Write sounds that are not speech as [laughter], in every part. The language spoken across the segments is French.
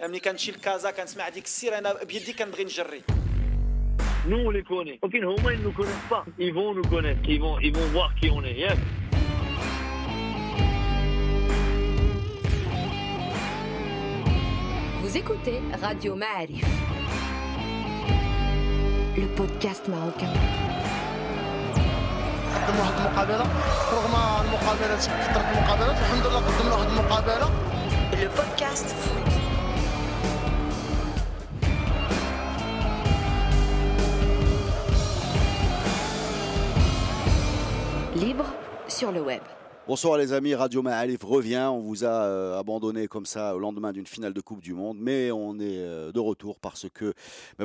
ملي كنمشي لكازا كنسمع هذيك السيره انا بيدي كنبغي نجري Nous, on les connaît. Aucune Homa, ils ne nous connaissent pas. Ils vont nous connaître. Ils vont, ils vont voir qui on est. Yes. Vous écoutez Radio Ma'arif, le podcast marocain. قدموا واحد المقابله رغم المقابلات كثرت المقابلات الحمد لله قدمنا واحد المقابله Le podcast foot. Libre sur le web. Bonsoir les amis, Radio Ma'alif revient. On vous a euh, abandonné comme ça au lendemain d'une finale de Coupe du Monde, mais on est euh, de retour parce que,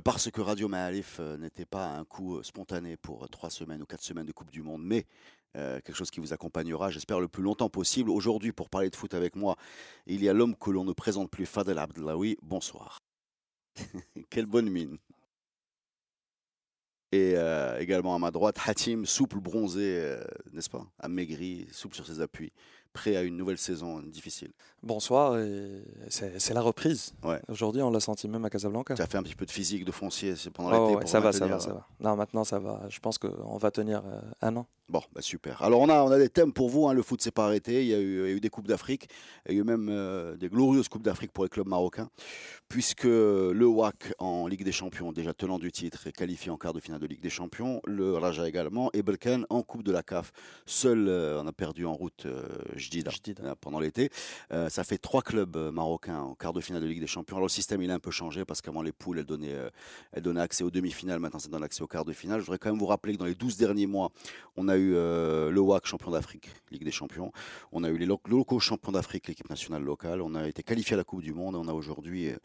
parce que Radio Ma'alif euh, n'était pas un coup spontané pour trois semaines ou quatre semaines de Coupe du Monde, mais quelque chose qui vous accompagnera, j'espère, le plus longtemps possible. Aujourd'hui, pour parler de foot avec moi, il y a l'homme que l'on ne présente plus, Fadel Abdellaoui. Bonsoir. [laughs] Quelle bonne mine. Et euh, également à ma droite, Hatim, souple, bronzé, euh, n'est-ce pas Amaigri, souple sur ses appuis, prêt à une nouvelle saison difficile. Bonsoir, c'est la reprise. Ouais. Aujourd'hui, on l'a senti même à Casablanca. Tu as fait un petit peu de physique, de foncier pendant Ouais, l'été ouais, ça va, ça va, ça euh, va. Non, maintenant, ça va. Je pense qu'on va tenir euh, un an. Bon, bah super. Alors on a, on a des thèmes pour vous, hein. le foot s'est pas arrêté, il y, a eu, il y a eu des Coupes d'Afrique, il y a eu même euh, des glorieuses Coupes d'Afrique pour les clubs marocains, puisque le WAC en Ligue des Champions, déjà tenant du titre, est qualifié en quart de finale de Ligue des Champions, le Raja également, et Belken en Coupe de la CAF. Seul, euh, on a perdu en route Jdida, Jdida. euh, pendant l'été. Euh, ça fait trois clubs euh, marocains en quart de finale de Ligue des Champions. Alors le système il a un peu changé parce qu'avant les poules elles donnaient, elles donnaient accès aux demi-finales, maintenant ça donne accès aux quarts de finale. Je voudrais quand même vous rappeler que dans les 12 derniers mois, on a eu euh, le WAC champion d'Afrique, Ligue des Champions. On a eu les lo- locaux champions d'Afrique, l'équipe nationale locale. On a été qualifié à la Coupe du Monde. On a aujourd'hui euh,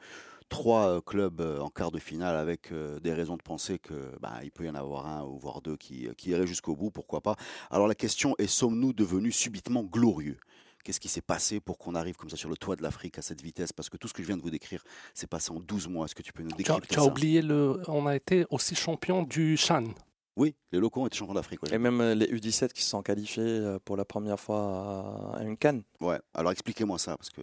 trois clubs en quart de finale avec des raisons de penser que bah, il peut y en avoir un ou voire deux qui, qui iraient jusqu'au bout, pourquoi pas. Alors la question est sommes-nous devenus subitement glorieux? Qu'est-ce qui s'est passé pour qu'on arrive comme ça sur le toit de l'Afrique à cette vitesse? Parce que tout ce que je viens de vous décrire, c'est passé en 12 mois. Est-ce que tu peux nous Tu as, décrire tu as oublié le. On a été aussi champion du Chan. Oui, les locaux ont été champions d'Afrique. ouais. Et même euh, les U17 qui se sont qualifiés pour la première fois à une canne. Ouais, alors expliquez-moi ça, parce que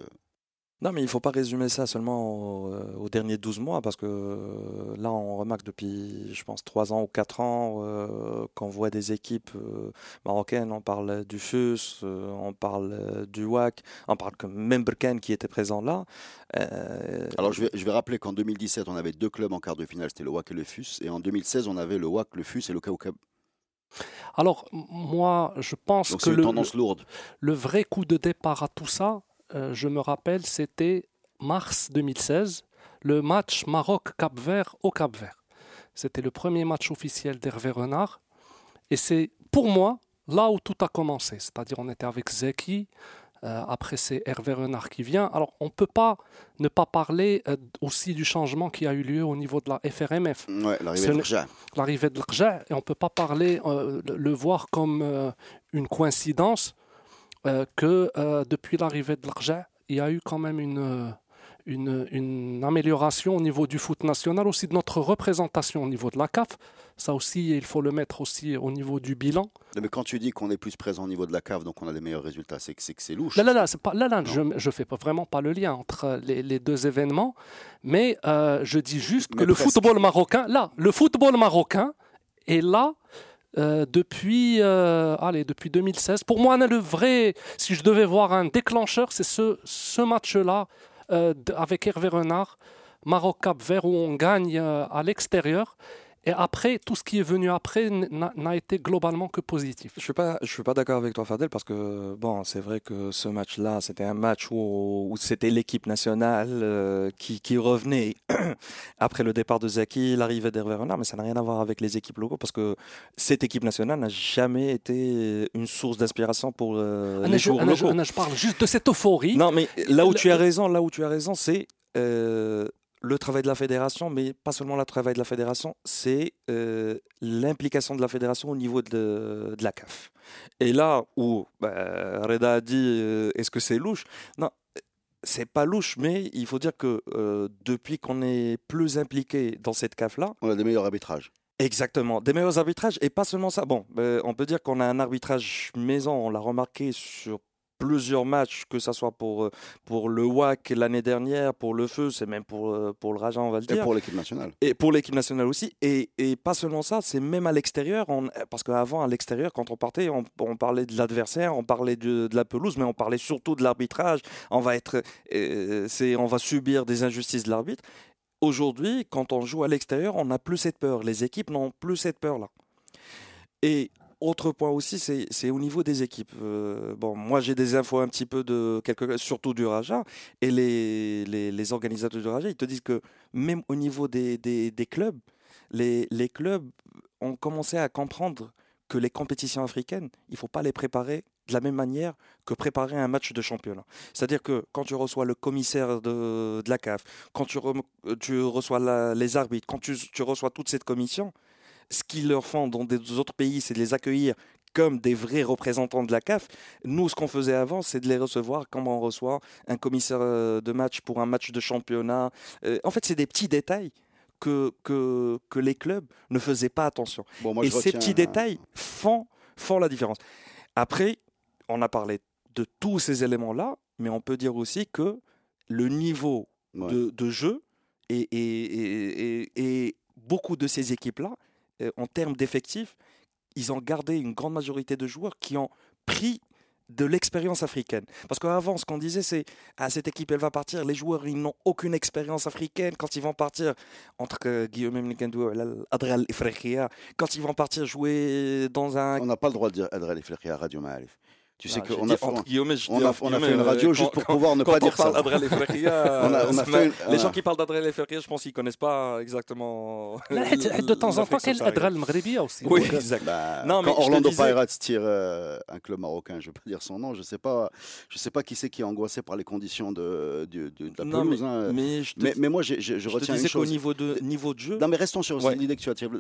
Non, mais il ne faut pas résumer ça seulement euh, aux, derniers 12 mois, parce que euh, là, on remarque depuis, je pense, 3 ans ou 4 ans euh, qu'on voit des équipes euh, marocaines. On parle du FUS, euh, on parle du WAC, on parle que même Berkane qui était présent là. Euh, Alors je vais, je vais rappeler qu'en 2017, on avait deux clubs en quart de finale, c'était le WAC et le FUS. Et en 2016, on avait le WAC, le FUS et le KOK. Alors, moi, je pense Donc que c'est une le, tendance lourde. le vrai coup de départ à tout ça, euh, je me rappelle, c'était mars 2016, le match Maroc-Cap-Vert au Cap-Vert. C'était le premier match officiel d'Hervé Renard. Et c'est, pour moi, là où tout a commencé. C'est-à-dire, on était avec Zeki. euh, après, c'est Hervé Renard qui vient. Alors, on ne peut pas ne pas parler euh, aussi du changement qui a eu lieu au niveau de la FRMF. Ouais, l'arrivée de n'est- Rja. l'arrivée de et on ne peut pas parler, euh, le, le voir comme une coïncidence que euh, depuis l'arrivée de l'Rja, il y a eu quand même une, euh, une, une amélioration au niveau du foot national, aussi de notre représentation au niveau de la CAF. Ça aussi, il faut le mettre aussi au niveau du bilan. Mais quand tu dis qu'on est plus présent au niveau de la cave, donc on a des meilleurs résultats, c'est que c'est louche. Là, là, là, c'est pas, là, là Non. je ne fais pas, vraiment pas le lien entre les, les deux événements, mais euh, je dis juste que le football marocain, là, le football marocain est là euh, depuis, euh, allez, depuis 2016. Pour moi, le vrai, si je devais voir un déclencheur, c'est ce, match-là euh, avec Hervé Renard, Maroc-Cap-Vert, où on gagne à l'extérieur. Et après, tout ce qui est venu après n'a été globalement que positif. Je suis pas, je suis pas d'accord avec toi, Fadel, parce que bon, c'est vrai que ce match-là, c'était un match où, où c'était l'équipe nationale euh, qui, qui revenait [clears throat] après le départ de Zaki, l'arrivée d'Hervé Renard, mais ça n'a rien à voir avec les équipes locaux, parce que cette équipe nationale n'a jamais été une source d'inspiration pour euh, Anna, les joueurs je- locaux. Anna, je parle juste de cette euphorie. Non, mais là où Le- tu as raison, là où tu as raison, c'est euh, le travail de la fédération, mais pas seulement le travail de la fédération, c'est euh, l'implication de la fédération au niveau de, de la CAF. Et là où bah, Reda a dit euh, est-ce que c'est louche? Non, c'est pas louche, mais il faut dire que euh, depuis qu'on est plus impliqué dans cette CAF-là, On a des meilleurs arbitrages. Exactement, des meilleurs arbitrages et pas seulement ça. Bon, euh, on peut dire qu'on a un arbitrage maison, on l'a remarqué sur plusieurs matchs, que ce soit pour, euh, pour le WAC l'année dernière, pour le Feu, c'est même pour, euh, pour le Raja, on va le Et dire. pour l'équipe nationale. Et pour l'équipe nationale aussi. Et, et pas seulement ça, c'est même à l'extérieur. on- Parce qu'avant, à l'extérieur, quand on partait, on, on parlait de l'adversaire, on parlait de, de la pelouse, mais on parlait surtout de l'arbitrage. On, va être, euh, c'est- on va subir des injustices de l'arbitre. Aujourd'hui, quand on joue à l'extérieur, on n'a plus cette peur. Les équipes n'ont plus cette peur-là. Et autre point aussi, c'est au niveau des équipes. Euh, bon, moi, j'ai des infos un petit peu de surtout du Raja, et les, les, organisateurs du Raja, ils te disent que même au niveau des, des, clubs, les, les clubs ont commencé à comprendre que les compétitions africaines, il ne faut pas les préparer de la même manière que préparer un match de championnat. C'est-à-dire que quand tu reçois le commissaire de, de la CAF, quand tu, rem- tu reçois les arbitres, quand tu, tu reçois toute cette commission, ce qu'ils leur font dans des autres pays, c'est de les accueillir comme des vrais représentants de la CAF. Nous, ce qu'on faisait avant, c'est de les recevoir comme on reçoit un commissaire euh, de match pour un match de championnat. Euh, en fait, c'est des petits détails que, que, que les clubs ne faisaient pas attention. Bon, moi, Et ces petits détails font, font la différence. Après, on a parlé de tous ces éléments-là, mais on peut dire aussi que le niveau Ouais. de, de jeu et, et, et- beaucoup de ces équipes-là, en termes d'effectifs, ils ont gardé une grande majorité de joueurs qui ont pris de l'expérience africaine. Parce qu'avant, ce qu'on disait, c'est ah, cette équipe, elle va partir. Les joueurs, ils n'ont aucune expérience africaine. Quand ils vont partir, entre euh, Guillaume Mnikandou et Adral Ifrekhia, quand ils vont partir jouer dans un. On n'a pas le droit de dire Adrel Iflekhia à Radio Ma'arif. Tu sais qu'on a, fait, une euh, radio juste pour pouvoir ne pas dire ça. [laughs] Les gens qui parlent d'Adrel Elferia, je pense qu'ils ne connaissent pas exactement. Euh, de temps en temps, quel Adrel Mghribi aussi. Oui, euh, exact. Bah, non, Orlando Pirates tire un club marocain, je ne vais pas dire son nom, je ne sais pas qui c'est qui est angoissé par les conditions de la pelouse. Mais hein. moi, je retiens une chose. niveau de niveau de jeu. Non, mais restons sur l'idée que tu as tirée.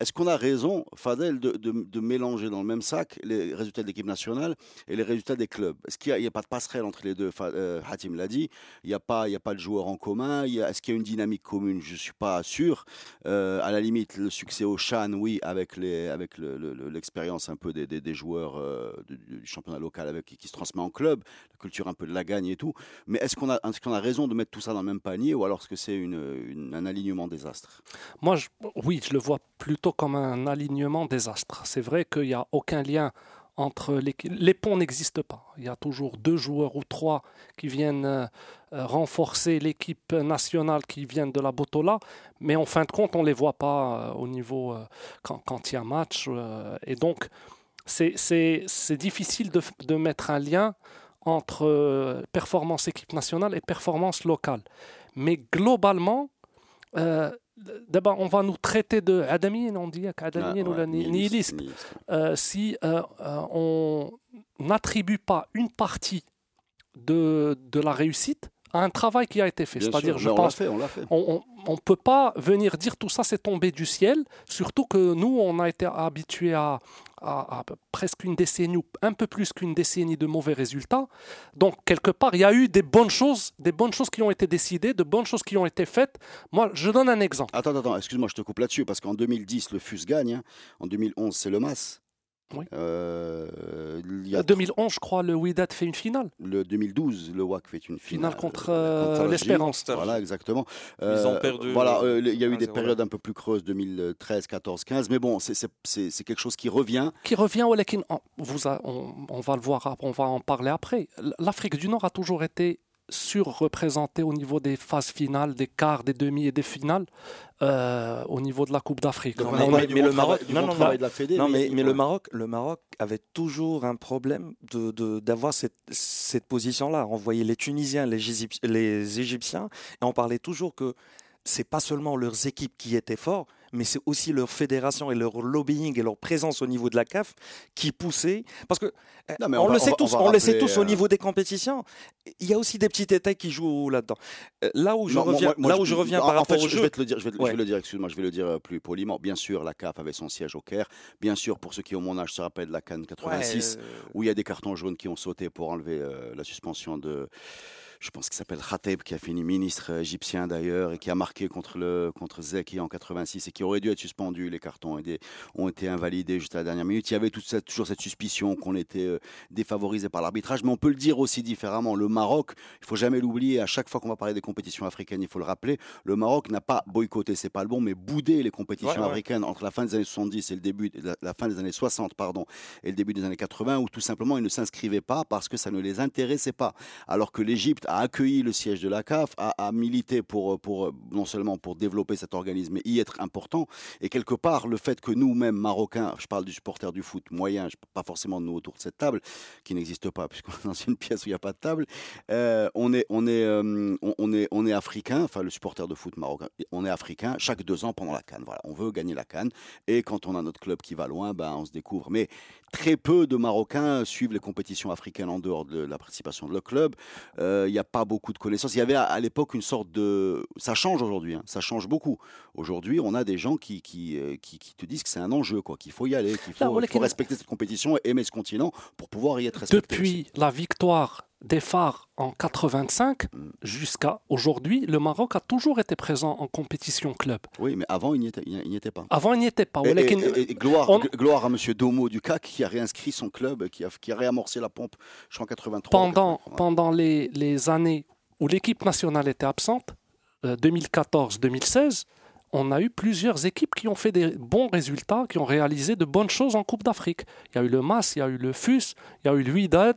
Est-ce qu'on a raison, Fadel, de mélanger dans le même sac les résultats de l'équipe nationale et les résultats des clubs Est-ce qu'il n'y a, pas de passerelle entre les deux euh, Hatim l'a dit. Il n'y a, pas- a pas de joueurs en commun. Est-ce qu'il y a une dynamique commune? Je ne suis pas sûr. Euh, à la limite, le succès au Chan, oui, avec les- avec le- le- le- l'expérience un peu des, joueurs euh, du, championnat local avec, qui, se transmet en club, la culture un peu de la gagne et tout. Mais est-ce qu'on a, est qu'on a raison de mettre tout ça dans le même panier ou alors est-ce que c'est une- un alignement désastre? Moi, oui, je le vois plutôt comme un alignement désastre. C'est vrai qu'il n'y a aucun lien entre l'équipe. Les ponts n'existent pas. Il y a toujours deux joueurs ou trois qui viennent euh, euh, renforcer l'équipe nationale qui viennent de la Botola, mais en fin de compte, on ne les voit pas euh, au niveau quand, il y a match. et donc, c'est- difficile de, de mettre un lien entre performance équipe nationale et performance locale. Mais globalement, d'abord, on va nous traiter de Adamien, on dit Adamien ou Ah, la ouais, ni- nihiliste, nihiliste. euh, si euh, euh, on n'attribue pas une partie de, de la réussite à un travail qui a été fait. C'est-à-dire, je pense on l'a fait. on ne peut pas venir dire tout ça c'est tombé du ciel, surtout que nous, on a été habitués à, à- à presque une décennie, ou un peu plus qu'une décennie de mauvais résultats. Donc, quelque part, il y a eu des bonnes choses, des bonnes choses qui ont été décidées, de bonnes choses qui ont été faites. Moi, je donne un exemple. Attends, attends, excuse-moi, je te coupe là-dessus, parce qu'en 2010, le FUS gagne. hein. En 2011, c'est le MAS. Oui. Euh, il y a 2011, je crois, le Wydad fait une finale. le 2012, le WAC fait une finale. Finale contre, euh, l'Espérance. Voilà, exactement. Ils ont perdu, Voilà, euh, il y a eu des 1-0, périodes un peu plus creuses, 2013, 14, 15. Mais bon, c'est- quelque chose qui revient. qui revient au Lekin. On, vous a- on, on va le voir, on va en parler après. L'Afrique du Nord a toujours été surreprésentée au niveau des phases finales, des quarts, des demi et des finales, euh, au niveau de la Coupe d'Afrique. Mais- le Maroc- non, non, travail non. de la Fédé. Non, mais, mais le. Maroc, le Maroc avait toujours un problème de d'avoir cette, cette position-là. On voyait les Tunisiens, les, les Égyptiens, et on parlait toujours que c'est pas seulement leurs équipes qui étaient forts, mais c'est aussi leur fédération et leur lobbying et leur présence au niveau de la CAF qui poussaient. Parce que Non, on, on va- le on sait va- tous, on le sait tous au euh, niveau des compétitions. Il y a aussi des petits détails qui jouent là-dedans. Euh, Là où je Non, reviens, moi- moi, là où je reviens en- par en rapport fait, au je jeu. vais te le dire, je vais, je le dire, excuse-moi, je vais le dire euh, plus poliment. Bien sûr, la CAF avait son siège au Caire. Bien sûr, pour ceux qui ont mon âge se rappellent la Cannes 86, Ouais, euh, où il y a des cartons jaunes qui ont sauté pour enlever euh, la suspension de je pense qu'il s'appelle Khateb, qui a fini ministre égyptien d'ailleurs, et qui a marqué contre, le, contre Zeki en 86, et qui aurait dû être suspendu. Les cartons ont été, invalidés juste à la dernière minute. Il y avait toute cette, toujours cette suspicion qu'on était euh, défavorisé par l'arbitrage, mais on peut le dire aussi différemment. Le Maroc, il faut jamais l'oublier, à chaque fois qu'on va parler des compétitions africaines, il faut le rappeler, le Maroc n'a pas boycotté, c'est pas le bon, mais boudé les compétitions Ouais, ouais. africaines entre la fin des années 70 et le début, la, la fin des années 60, pardon, et le début des années 80, où tout simplement ils ne s'inscrivaient pas parce que ça ne les intéressait pas. Alors que l'Égypte a accueilli le siège de la CAF, a, milité pour, non seulement pour développer cet organisme, mais y être important. Et quelque part, le fait que nous-mêmes, Marocains, je parle du supporter du foot moyen, pas forcément de nous autour de cette table, qui n'existe pas, [laughs] puisqu'on est dans une pièce où il n'y a pas de table, euh, on, est, euh, africain, enfin le supporter de foot marocain, on est africain chaque deux ans pendant la Cannes. Voilà, on veut gagner la Cannes. Et quand on a notre club qui va loin, ben, on se découvre. Mais très peu de Marocains suivent les compétitions africaines en dehors de la participation de leur club. Euh, Il n'y a pas beaucoup de connaissances. Il y avait à, à l'époque une sorte de... Ça change aujourd'hui, hein, ça change beaucoup. Aujourd'hui, on a des gens qui, qui, euh, qui, qui te disent que c'est un enjeu, quoi, qu'il faut y aller, qu'il faut, respecter cette compétition et aimer ce continent pour pouvoir y être respecté. aussi. Depuis la victoire des phares en 85 jusqu'à aujourd'hui, le Maroc a toujours été présent en compétition club. Oui, mais avant, il n'y était, pas. Avant, il n'y était pas. Et, et, gloire, à M. Domo du CAC qui a réinscrit son club, qui a, réamorcé la pompe, je crois, en 83. Pendant, pendant les, les, années où l'équipe nationale était absente, euh, 2014-2016, on a eu plusieurs équipes qui ont fait des bons résultats, qui ont réalisé de bonnes choses en Coupe d'Afrique. Il y a eu le MAS, il y a eu le FUS, il y a eu l'UIDAD,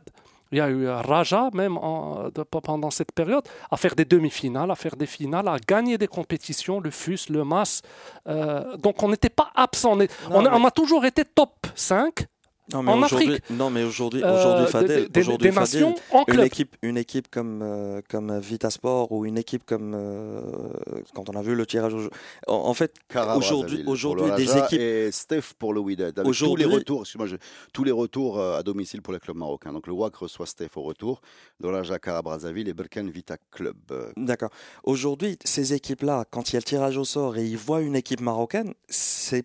il y a eu Raja même en- de- pendant cette période, à faire des demi-finales, à faire des finales, à gagner des compétitions, le FUS, le MAS. Euh, donc on n'était pas absent. On, est- Non, on a, mais- on a toujours été top 5 Non, mais En aujourd'hui, Afrique. non, mais aujourd'hui, euh, aujourd'hui, Fadel, des, aujourd'hui, des Fadel, une équipe, une équipe comme, euh, comme Vitasport ou une équipe comme euh, quand on a vu le tirage au jeu. En, en fait, Cara aujourd'hui, pour aujourd'hui, des équipes. Et Steph pour le Wydad. Tous les retours, excuse-moi, je- tous les retours euh, à domicile pour les clubs marocains. Donc le WAC reçoit Steph au retour. Dans la Cara Brazzaville et Berkane Vita Club. D'accord. Aujourd'hui, ces équipes-là, quand il y a le tirage au sort et ils voient une équipe marocaine, c'est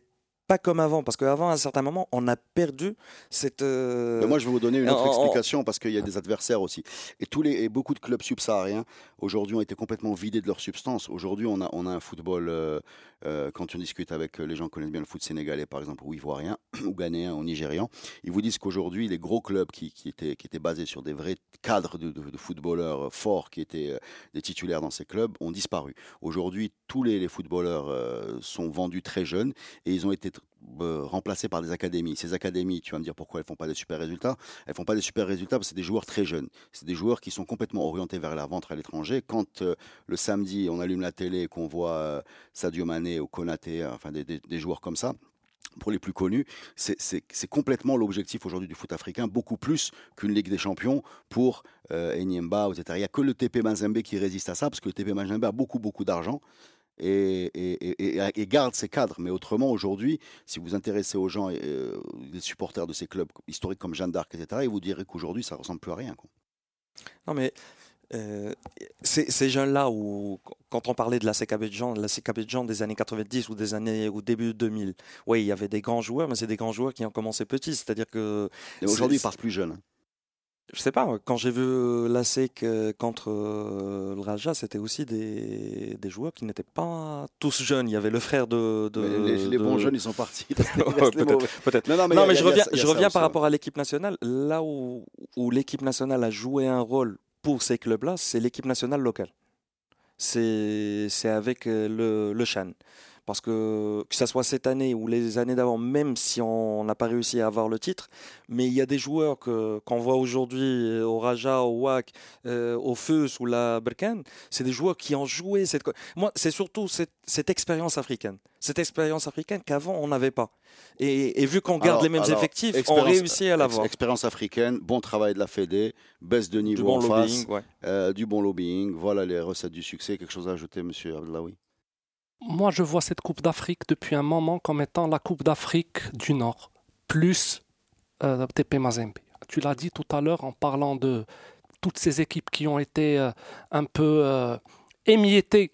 pas comme avant, parce qu'avant, à un certain moment, on a perdu cette. euh, Mais moi, je vais vous donner une autre explication parce qu'il y a des adversaires aussi. Et, tous les, et beaucoup de clubs subsahariens aujourd'hui ont été complètement vidés de leur substance. Aujourd'hui, on a, on a un football, euh, euh, quand on discute avec euh, les gens qui connaissent bien le foot sénégalais, par exemple, ou ivoirien, [clears throat] ou ghanéen, ou nigérian, ils vous disent qu'aujourd'hui, les gros clubs qui, étaient, basés sur des vrais cadres de, footballeurs euh, forts qui étaient des titulaires dans ces clubs ont disparu. Aujourd'hui, tous les, les footballeurs sont vendus très jeunes et ils ont été euh, remplacés par des académies. Ces académies, tu vas me dire pourquoi elles font pas des super résultats elles font pas des super résultats parce que c'est des joueurs très jeunes. C'est des joueurs qui sont complètement orientés vers la vente à l'étranger. Quand euh, le samedi, on allume la télé et qu'on voit euh, Sadio Mané ou Konaté, euh, enfin des, joueurs comme ça, pour les plus connus, c'est complètement l'objectif aujourd'hui du foot africain, beaucoup plus qu'une Ligue des Champions pour euh, Enyemba, etc. Il n'y a que le TP Mazembe qui résiste à ça, parce que le TP Mazembe a beaucoup, beaucoup d'argent et, et- et- et- et garde ses cadres. Mais autrement, aujourd'hui, si vous intéressez aux gens, euh, les supporters de ces clubs historiques comme Jeanne d'Arc, etc., ils vous diraient qu'aujourd'hui, ça ressemble plus à rien. quoi. Non, mais euh, ces, ces jeunes-là, où, quand on parlait de la CK Abidjan, la CK Abidjan des années 90 ou des années ou début 2000, oui, il y avait des grands joueurs, mais c'est des grands joueurs qui ont commencé petits. C'est-à-dire que, Et aujourd'hui, ils partent plus jeunes. Je sais pas, quand j'ai vu la SEC euh, contre euh, le Raja, c'était aussi des, des joueurs qui n'étaient pas tous jeunes. Il y avait le frère de. les, les de- bons jeunes, ils sont partis. [laughs] [laughs] Peut-être. Non, non, mais, non, a- je reviens, a je par rapport à l'équipe nationale. Là où, où l'équipe nationale a joué un rôle pour ces clubs-là, c'est l'équipe nationale locale. C'est c'est avec euh, le, le Chan. Parce que que ce soit cette année ou les années d'avant, même si on n'a pas réussi à avoir le titre, mais il y a des joueurs que qu'on voit aujourd'hui euh, au Raja, au WAC, euh, au Feus ou la Berkane, c'est des joueurs qui ont joué cette. Moi, c'est surtout cette, cette expérience africaine. Cette expérience africaine qu'avant on n'avait pas. Et, et vu qu'on garde Alors- les mêmes alors, effectifs, on réussit à l'avoir. Expérience africaine, bon travail de la Fédé, baisse de Du niveau bon en lobbying, face, ouais. euh, du bon lobbying. Voilà les recettes du succès. Quelque chose à ajouter, monsieur Abdellaoui Moi, je vois cette Coupe d'Afrique depuis un moment comme étant la Coupe d'Afrique du Nord, plus euh, TP Mazembe. Tu l'as dit tout à l'heure en parlant de toutes ces équipes qui ont été euh, un peu euh, émiettées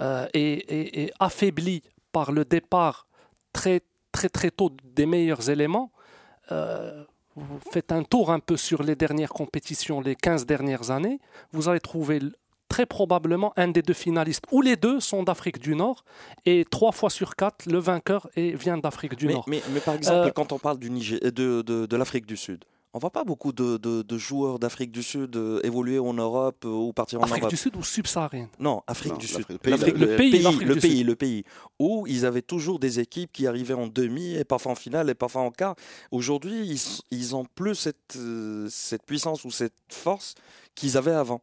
euh, et, et- affaiblies par le départ très très très tôt des meilleurs éléments. Vous faites un tour un peu sur les dernières compétitions, les 15 dernières années, vous allez trouver très probablement un des deux finalistes, ou les deux sont d'Afrique du Nord, et trois fois sur quatre, le vainqueur est- vient d'Afrique du mais, Nord. mais- mais par exemple, Euh, quand on parle du Niger- de, de, de l'Afrique du Sud, on voit pas beaucoup de, de- de joueurs d'Afrique du Sud euh, évoluer en Europe euh, ou partir en Afrique Europe. du Sud ou subsaharienne Non, Afrique Non, du Sud. le pays, le pays, le du pays, Sud. le pays, où ils avaient toujours des équipes qui arrivaient en demi et parfois en finale et parfois en quart. Aujourd'hui, ils, ils ont plus cette, euh, cette puissance ou cette force qu'ils avaient avant.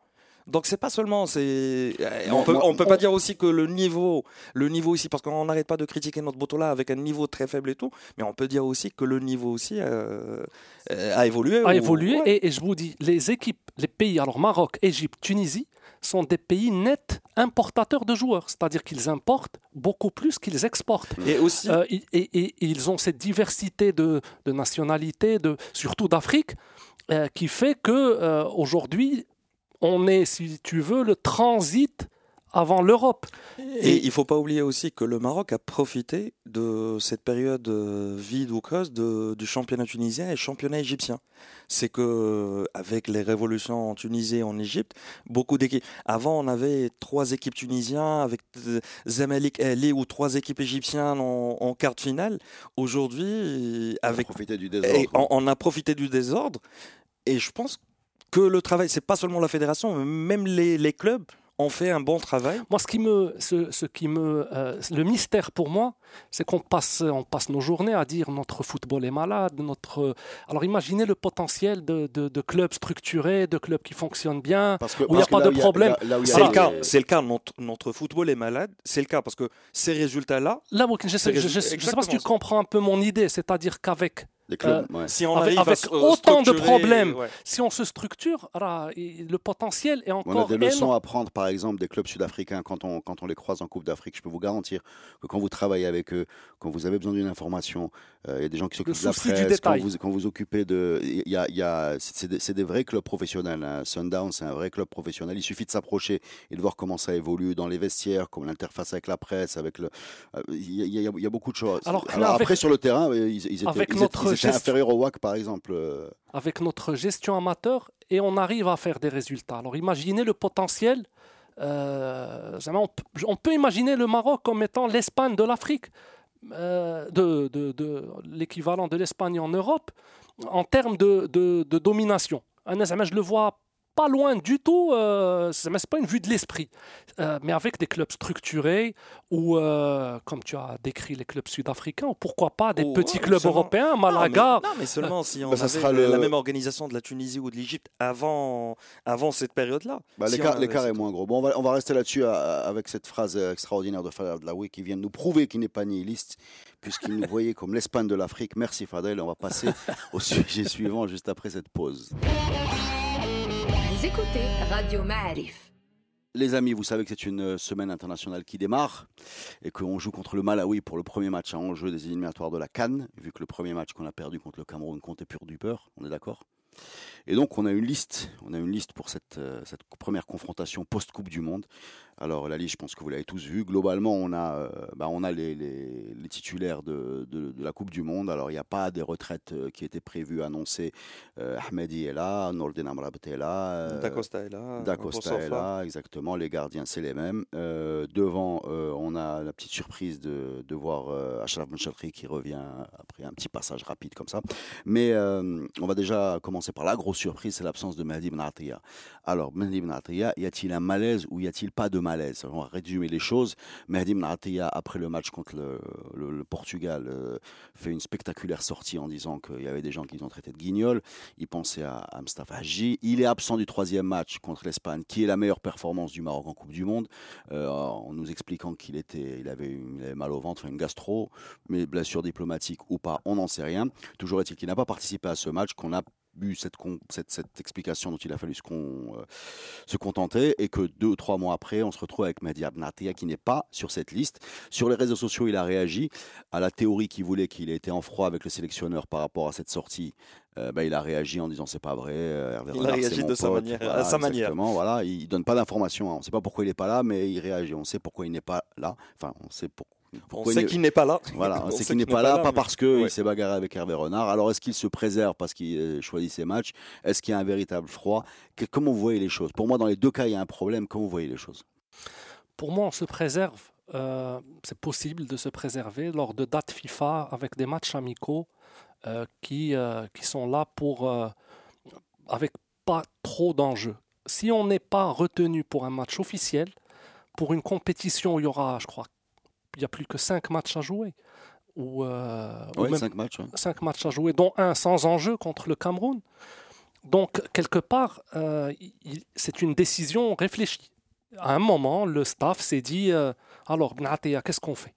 Donc c'est pas seulement c'est euh, on peut on peut pas dire aussi que le niveau le niveau ici parce qu'on n'arrête pas de critiquer notre Botola avec un niveau très faible et tout mais on peut dire aussi que le niveau aussi euh, euh, a évolué a ou- évolué. ouais. Et, et je vous dis, les équipes, les pays, alors Maroc, Égypte, Tunisie, sont des pays nets importateurs de joueurs. C'est-à-dire qu'ils importent beaucoup plus qu'ils exportent. et aussi Euh, et, et- et ils ont cette diversité de, de nationalités, de, surtout d'Afrique, euh, qui fait que euh, aujourd'hui, on est, si tu veux, le transit avant l'Europe. Et il faut pas oublier aussi que le Maroc a profité de cette période euh, vide ou creuse de- du championnat tunisien et championnat égyptien. C'est que avec les révolutions en Tunisie et en Égypte, beaucoup d'équipes. Avant, on avait trois équipes tunisiennes avec euh, Zamalek, Ali ou trois équipes égyptiennes en, en quart de finale. Aujourd'hui, avec profiter du et désordre. on, on a profité du désordre. Et je pense que le travail, c'est pas seulement la fédération, mais même les, les clubs ont fait un bon travail. Moi, ce qui me, ce, ce qui me, euh, le mystère pour moi, c'est qu'on passe, on passe nos journées à dire notre football est malade. Notre, alors, imaginez le potentiel de, de, de clubs structurés, de clubs qui fonctionnent bien. Parce que, où il y a pas de problème. C'est le cas, c'est le cas. Notre, notre football est malade. C'est le cas parce que ces résultats-là, Là, moi, je ne sais, C'est je, je- je sais pas si tu comprends un peu mon idée, c'est-à-dire qu'avec les clubs, ouais. si on Avec- avec autant de problèmes. ouais. si on se structure, alors, le potentiel est On a encore des leçons énorme. à prendre, par exemple, des clubs sud-africains quand on, quand on les croise en Coupe d'Afrique. Je peux vous garantir que quand vous travaillez avec eux, quand vous avez besoin d'une information, euh, il y a des gens qui s'occupent de la presse. Quand vous, quand vous occupez de. Il y a, y a- c'est des, des vrais clubs professionnels. hein. Sundown, c'est un vrai club professionnel. Il suffit de s'approcher et de voir comment ça évolue dans les vestiaires, comme l'interface avec la presse, avec le. euh, Il y, a- il y a- il y a beaucoup de choses. Alors que là, avec- après, sur le terrain, euh, ils, ils étaient, avec ils étaient- notre ils étaient inférieurs au WAC, par exemple. euh, avec notre gestion amateur et on arrive à faire des résultats. Alors imaginez le potentiel. euh, on, peut- imaginer le Maroc comme étant l'Espagne de l'Afrique, euh, de, de- de l'équivalent de l'Espagne en Europe, en termes de, domination. Je le vois pas loin du tout, euh, c'est c'est pas une vue de l'esprit, Euh, mais avec des clubs structurés ou, euh, comme tu as décrit, les clubs sud-africains, ou pourquoi pas des Oh, petits ouais, clubs seulement- européens, Non, mais- Malaga. Non, mais seulement si on Bah, ça avait sera le- la même organisation de la Tunisie ou de l'Égypte avant, avant cette période-là. Bah, Si L'écart avait est moins gros. Bon, on va, on va rester là-dessus euh, avec cette phrase extraordinaire de Fadel Abdelawi qui vient de nous prouver qu'il n'est pas nihiliste, puisqu'il nous voyait comme l'Espagne de l'Afrique. Merci Fadel. On va passer [laughs] au sujet suivant juste après cette pause. Écoutez Radio Ma'arif. Les amis, vous savez que c'est une euh, semaine internationale qui démarre et qu'on joue contre le Malawi pour le premier match à enjeu des éliminatoires de la Cannes, vu que le premier match qu'on a perdu contre le Cameroun comptait pur du peur, on est d'accord? Et donc on a une liste, on a une liste pour cette, euh, cette première confrontation post-Coupe du Monde. Alors la liste, je pense que vous l'avez tous vue. Globalement, on a, euh, bah, on a les, les- les titulaires de, de- de la Coupe du Monde. Alors il n'y a pas des retraites euh, qui étaient prévues, annoncées. Euh, Ahmedi est là, Nordin Amrabat est là. euh, D'Acosta est là. D'Acosta est là, exactement. Les gardiens, c'est les mêmes. Euh, devant, on a la petite surprise de, de voir Achraf Benchatri qui revient après un petit passage rapide comme ça. Mais on va déjà commencer par la grosse surprise, c'est l'absence de Mehdi Ben Attia. Alors, Mehdi Ben Attia, y a-t-il un malaise ou y a-t-il pas de malaise On va résumer les choses. Mehdi Attia, après le match contre le, Portugal, euh, fait une spectaculaire sortie en disant qu'il y avait des gens qui l'ont traité de guignol. Il pensait à, à Hadji. Il est absent du troisième match contre l'Espagne, qui est la meilleure performance du Maroc en Coupe du Monde, euh, en nous expliquant qu'il était, il avait, il avait mal au ventre, une gastro, mais blessure diplomatique ou pas, on n'en sait rien. Toujours est-il qu'il n'a pas participé à ce match, qu'on a eu cette, con- cette, cette explication dont il a fallu se, con- euh, se contenter et que deux ou trois mois après, on se retrouve avec Mehdi Abnatia qui n'est pas sur cette liste. Sur les réseaux sociaux, il a réagi à la théorie qui voulait qu'il ait été en froid avec le sélectionneur par rapport à cette sortie. Euh, bah, il a réagi en disant c'est pas vrai. euh, Hervé Il a réagi de sa manière- Voilà, à sa manière. exactement, Voilà, il donne pas d'informations. hein. On ne sait pas pourquoi il n'est pas là, mais il réagit. On sait pourquoi il n'est pas là. Enfin, on sait pour- On Pourquoi sait il- qu'il n'est pas là. Voilà, [laughs] On c'est sait qu'il n'est pas là, pas mais- parce qu'il Ouais. s'est bagarré avec Hervé Renard. Alors, est-ce qu'il se préserve parce qu'il euh, choisit ses matchs? Est-ce qu'il y a un véritable froid? Que- Comment vous voyez les choses? Pour moi, dans les deux cas, il y a un problème. Comment vous voyez les choses? Pour moi, on se préserve. euh, c'est possible de se préserver lors de dates FIFA avec des matchs amicaux euh, qui, euh, qui sont là pour euh, avec pas trop d'enjeux. Si on n'est pas retenu pour un match officiel, pour une compétition où il y aura, je crois, il y a plus que cinq matchs à jouer, ou, euh, ou Oui, même- cinq matchs. ouais. cinq matchs à jouer, dont un sans enjeu contre le Cameroun. Donc, quelque part, euh, c'est une décision réfléchie. À un moment, le staff s'est dit euh, Alors, Bnatea, qu'est-ce qu'on fait?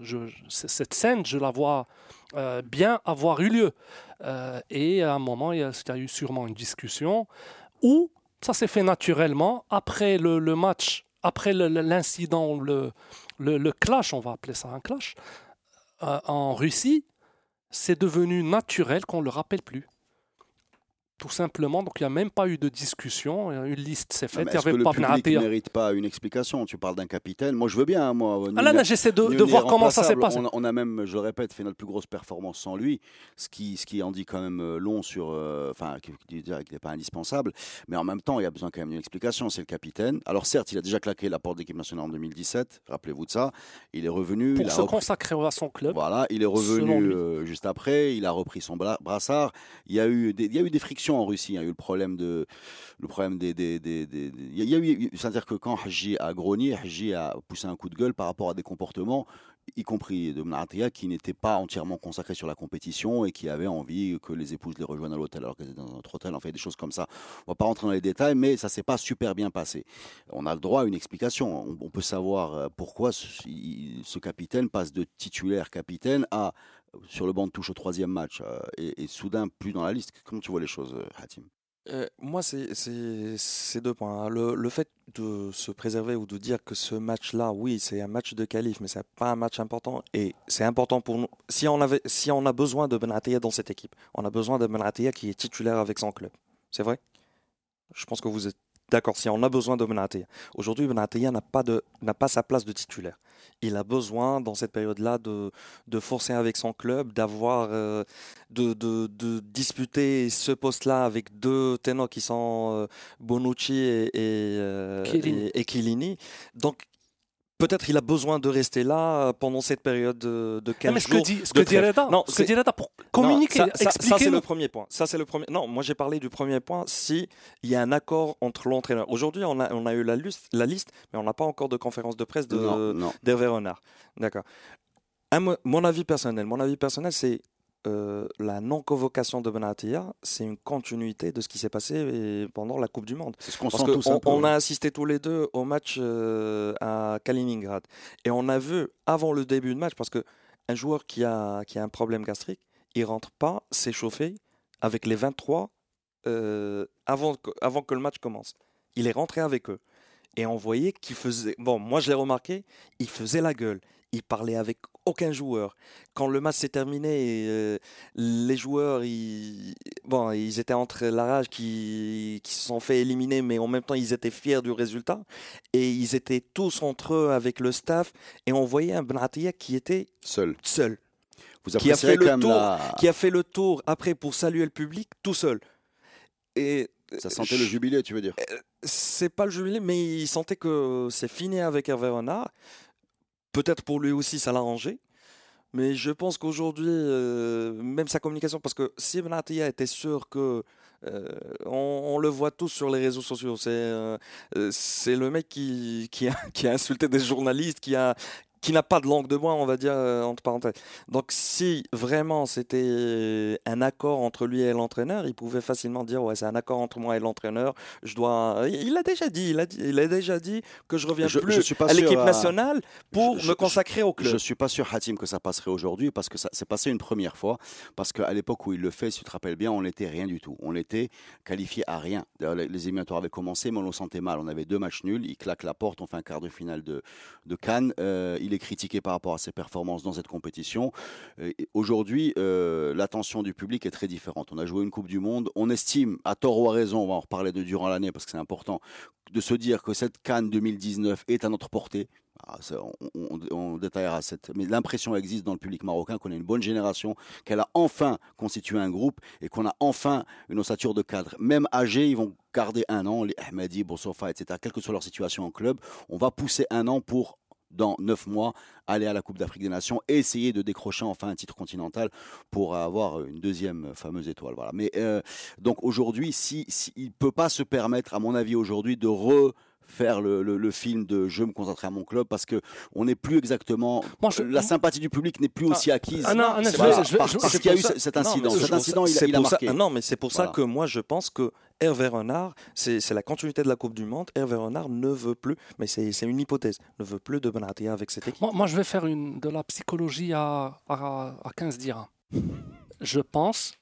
Je- je- c- Cette scène, je la vois euh, bien avoir eu lieu. Et à un moment, il y, a, il y a eu sûrement une discussion où ça s'est fait naturellement après le, le match, après l'incident, le, le, clash, on va appeler ça un clash, euh, en Russie c'est devenu naturel qu'on ne le rappelle plus. Tout simplement, donc il n'y a même pas eu de discussion, une liste s'est faite, il n'y que avait le pas public Bnatea. ne mérite pas une explication? Tu parles d'un capitaine. Moi, je veux bien. Moi, Ah là, là, j'essaie de, de voir comment ça s'est passé. On a, on a même, je répète, fait notre plus grosse performance sans lui, ce qui, ce qui en dit quand même euh, long sur, euh, enfin, qui dit qu'il n'est pas indispensable. Mais en même temps, il y a besoin quand même d'une explication. C'est le capitaine. Alors certes, il a déjà claqué la porte d'équipe nationale en 2017. Rappelez-vous de ça. Il est revenu. Pour il se repris- consacrer à son club. Voilà, il est revenu euh, juste après, il a repris son brassard. Il y a eu des, il y a eu des frictions en Russie, il y a eu le problème de le problème des, il y a- eu c'est-à-dire que quand Haji a grogné, Haji a poussé un coup de gueule par rapport à des comportements y compris de Mnatia, qui n'était pas entièrement consacré sur la compétition et qui avait envie que les épouses les rejoignent à l'hôtel alors qu'elles étaient dans notre hôtel, enfin des choses comme ça. On va pas rentrer dans les détails, mais ça s'est pas super bien passé. On a le droit à une explication. On, peut savoir euh, pourquoi ce capitaine passe de titulaire capitaine à sur le banc de touche au troisième match euh, et, soudain plus dans la liste. Comment tu vois les choses, euh, Hatim? Euh, moi, c'est deux points. hein. Le, le fait de se préserver ou de dire que ce match-là, oui, c'est un match de qualif, mais c'est pas un match important. Et c'est important pour nous. Si on, avait, si on a besoin de Benatia dans cette équipe, on a besoin de Benatia qui est titulaire avec son club. C'est vrai? Je pense que vous êtes d'accord. Si on a besoin de Benatia. Aujourd'hui, Benatia n'a pas, de- n'a pas sa place de titulaire. Il a besoin, dans cette période-là, de, de forcer avec son club, d'avoir, euh, de, de, de disputer ce poste-là avec deux ténors qui sont euh, Bonucci et, et, euh, Chiellini. et- et Chiellini. Donc, peut-être il a besoin de rester là euh, pendant cette période de, de 15 Non, mais ce que jours. dit, ce que. Reda, Non, ce que Reda pour non, communiquer, ça, ça- c'est le premier point. Ça, c'est le premier. Non, moi, j'ai parlé du premier point. Si il y a un accord entre l'entraîneur. Aujourd'hui, on a, on a eu la liste, la liste, mais on n'a pas encore de conférence de presse de, Non, non. d'Hervé Renard. D'accord. Mon avis personnel, mon avis personnel, c'est euh, la non-convocation de Benatia, c'est une continuité de ce qui s'est passé euh, pendant la Coupe du Monde. Ce qu'on Parce qu'on on a assisté tous les deux au match euh, à Kaliningrad. Et on a vu avant le début de match, parce que un joueur qui a, qui a un problème gastrique, il rentre pas s'échauffer avec les 23 euh, avant, que, avant que le match commence. Il est rentré avec eux. Et on voyait qu'il faisait. Bon, moi je l'ai remarqué, il faisait la gueule. Il parlait avec aucun joueur. Quand le match s'est terminé, euh, les joueurs, ils, bon, ils étaient entre la rage qui, qui se sont fait éliminer, mais en même temps, ils étaient fiers du résultat. Et ils étaient tous entre eux avec le staff. Et on voyait un Benatia qui était Seul. seul, Vous Qui a fait le tour, la... qui a fait le tour après pour saluer le public tout seul. Et Ça sentait le jubilé, tu veux dire c'est pas le jubilé, mais il sentait que c'est fini avec Hervé Renard. Peut-être pour lui aussi, ça l'a arrangé. Mais je pense qu'aujourd'hui, euh, même sa communication, parce que si Benatia était sûr que. euh, on, le voit tous sur les réseaux sociaux. C'est euh, le mec [laughs] qui a insulté des journalistes, qui a qui n'a pas de langue de bois, on va dire, euh, entre parenthèses. Donc, si vraiment c'était un accord entre lui et l'entraîneur, il pouvait facilement dire Ouais, c'est un accord entre moi et l'entraîneur. Je dois. Il a déjà dit, il a, dit, il a déjà dit que je reviens Je- plus je suis pas à l'équipe nationale pour Je- me consacrer au club. Je suis pas sûr, Hatim, que ça passerait aujourd'hui parce que ça s'est passé une première fois. Parce qu'à l'époque où il le fait, si tu te rappelles bien, on n'était rien du tout. On était qualifié à rien. Les les éliminatoires avaient commencé, mais on le sentait mal. On avait deux matchs nuls. Il claque la porte, on fait un quart de finale de, de Cannes. Euh, il est par rapport à ses performances dans cette compétition. Euh, Aujourd'hui, euh, l'attention du public est très différente. On a joué une Coupe du Monde. On estime, à tort ou à raison, on va en reparler de durant l'année parce que c'est important, de se dire que cette Cannes 2019 est à notre portée. Ah, on, détaillera cette. Mais l'impression existe dans le public marocain qu'on a une bonne génération, qu'elle a enfin constitué un groupe et qu'on a enfin une ossature de cadre. Même âgés, ils vont garder un an, les Ahmadi, Boursofa, etc., quelle que soit leur situation en club, on va pousser un an pour, dans neuf mois, aller à la Coupe d'Afrique des Nations essayer de décrocher enfin un titre continental pour avoir une deuxième fameuse étoile. Voilà. Mais euh, donc aujourd'hui, si, ne peut pas se permettre, à mon avis, aujourd'hui, de refaire le, le- le film de je me concentrer à mon club parce que on n'est plus exactement Moi, je- la sympathie du public n'est plus aussi acquise Ah non, ah non, C'est je voilà, vais- je vais- parce, qu'il y a eu ça- cet incident c'est cet pour incident ça- il, il a Non, mais c'est pour ça que moi je pense que Hervé Renard, c'est la continuité de la Coupe du Monde. Hervé Renard ne veut plus, mais c'est c'est une hypothèse, ne veut plus de Benatia avec cette équipe. Moi, moi, je vais faire une, de la psychologie à, à, à 15 dirhams. Je pense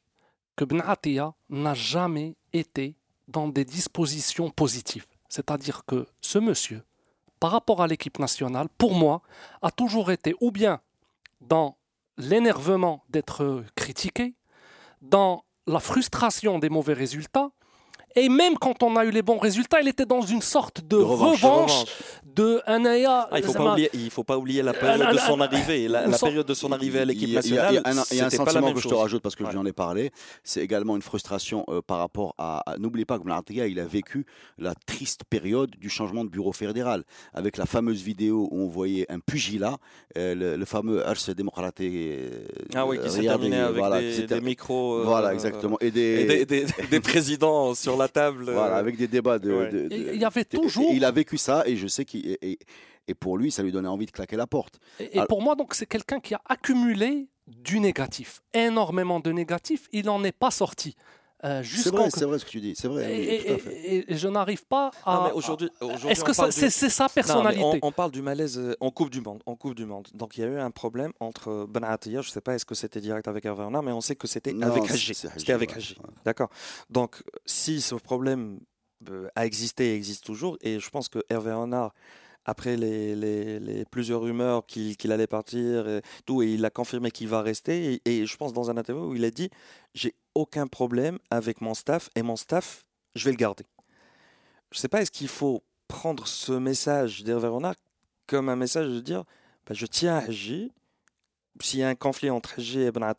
que Benatia n'a jamais été dans des dispositions positives. C'est-à-dire que ce monsieur, par rapport à l'équipe nationale, pour moi, a toujours été ou bien dans l'énervement d'être critiqué, dans la frustration des mauvais résultats, et même quand on a eu les bons résultats, il était dans une sorte de, De revanche. revanche, de Anaya. Ah, il faut Zama- pas oublier, il faut pas oublier la période un- de un- son arrivée. La, une la période de son arrivée à l'équipe nationale, il y a un- il y a un sentiment que je te rajoute parce que Ouais. j'en ai parlé. C'est également une frustration euh, par rapport à. à- N'oubliez pas que Mlartiga, il a vécu la triste période du changement de bureau fédéral avec la fameuse vidéo où on voyait un pugilat, euh, le, le fameux Ars Démocraté. euh, Ah oui, qui s'est terminé avec voilà, des, micros. euh, Voilà, exactement. Et des- des [laughs] présidents sur la table. euh, Voilà, avec des débats de. Ouais. de- de- Et il y avait toujours- et il a vécu ça et je sais qu'il. Et, et- et pour lui, ça lui donnait envie de claquer la porte. Et, et Alors- pour moi, donc, c'est quelqu'un qui a accumulé du négatif, énormément de négatif. Il n'en est pas sorti. Euh, C'est vrai, c'est vrai ce que tu dis. C'est vrai. et, oui, et- tout à fait. et- et je n'arrive pas à. Non, mais aujourd'hui, aujourd'hui, Est-ce on que ça- parle du- c'est c'est sa Non, personnalité on, on parle du malaise euh, en Coupe du Monde. En Coupe du Monde. Donc il y a eu un problème entre Benatia, je ne sais pas est-ce que c'était direct avec Hervé Renard, mais on sait que c'était Non, avec Haji, C'était avec ouais. D'accord. Donc si ce problème euh, a existé et existe toujours, et je pense que Hervé Renard, après les, les- les plusieurs rumeurs qu'il qu'il allait partir, et tout, et il a confirmé qu'il va rester, et, et je pense dans un interview où il a dit j'ai aucun problème avec mon staff, et mon staff, je vais le garder. Je ne sais pas, est-ce qu'il faut prendre ce message d'Hervé Renard comme un message de dire bah, je tiens à Haji. S'il y a un conflit entre Haji et Ben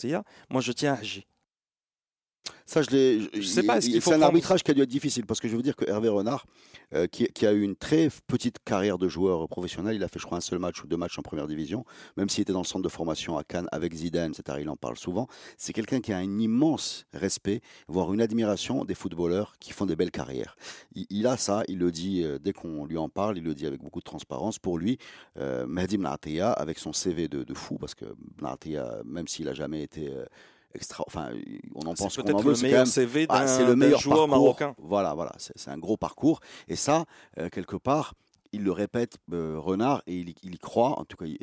moi je tiens à Haji. Ça, je l'ai. Je sais pas, C'est un arbitrage qui a dû être difficile parce que je veux dire que Hervé Renard, euh, qui, qui a eu une très petite carrière de joueur professionnel, il a fait, je crois, un seul match ou deux matchs en première division, même s'il était dans le centre de formation à Cannes avec Zidane, etc. Il en parle souvent. C'est quelqu'un qui a un immense respect, voire une admiration des footballeurs qui font des belles carrières. Il, il a ça, il le dit euh, dès qu'on lui en parle, il le dit avec beaucoup de transparence. Pour lui, euh, Mehdi Mnatia, avec son CV de, de fou, parce que Mnatia, même s'il a jamais été euh, extra, enfin, on en pense C'est qu'on en peut-être veut, le c'est meilleur même CV d'un ah, c'est joueur parcours. marocain. Voilà, voilà, c'est c'est un gros parcours. Et ça, euh, quelque part, il le répète, euh, Renard, et il, y- croit. En tout cas, il,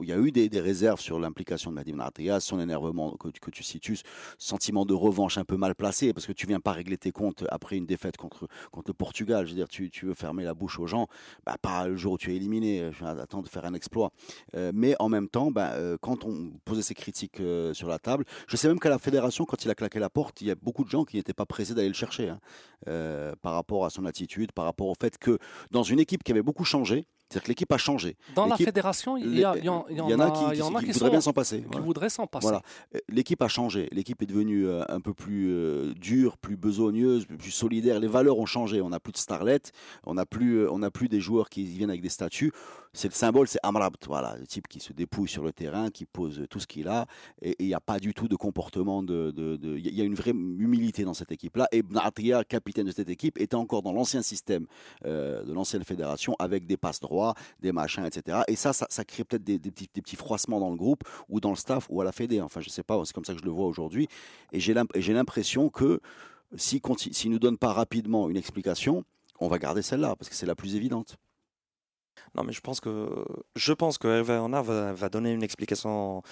y a eu des, des réserves sur l'implication de Mahdi Benatia, son énervement que, que tu situes, sentiment de revanche un peu mal placé, parce que tu viens pas régler tes comptes après une défaite contre, contre le Portugal. Je veux dire, tu, tu veux fermer la bouche aux gens, bah, pas le jour où tu es éliminé. Je attends de faire un exploit. Euh, mais en même temps, bah, euh, quand on posait ces critiques euh, sur la table, je sais même qu'à la fédération, quand il a claqué la porte, il y a beaucoup de gens qui n'étaient pas pressés d'aller le chercher hein, euh, par rapport à son attitude, par rapport au fait que dans une équipe qui avait beaucoup changé, c'est-à-dire que l'équipe a changé. Dans la fédération, il y, a- il y en, il y a qui, en a qui qui voudraient sont- bien s'en passer. qui voilà. voudraient s'en passer. Voilà. Euh, L'équipe a changé. L'équipe est devenue euh, un peu plus euh, dure, plus besogneuse, plus- solidaire. Les valeurs ont changé. On n'a plus de starlettes. On n'a plus, on plus des joueurs qui viennent avec des statuts. C'est le symbole, c'est Amrabt. Voilà, le type qui se dépouille sur le terrain, qui pose tout ce qu'il a. Et il n'y a pas du tout de comportement de. Il y a une vraie humilité dans cette équipe-là. Et Bnatria, capitaine de cette équipe, était encore dans l'ancien système euh, de l'ancienne fédération avec des passes droits, des machins, etc. Et ça, ça, crée peut-être des, petits, froissements dans le groupe ou dans le staff ou à la fédé. Enfin, je sais pas, c'est comme ça que je le vois aujourd'hui. Et j'ai l'impression que s'il ne si, nous donne pas rapidement une explication, on va garder celle-là parce que c'est la plus évidente. Non, mais je pense que je pense que Hervé va, va donner une explication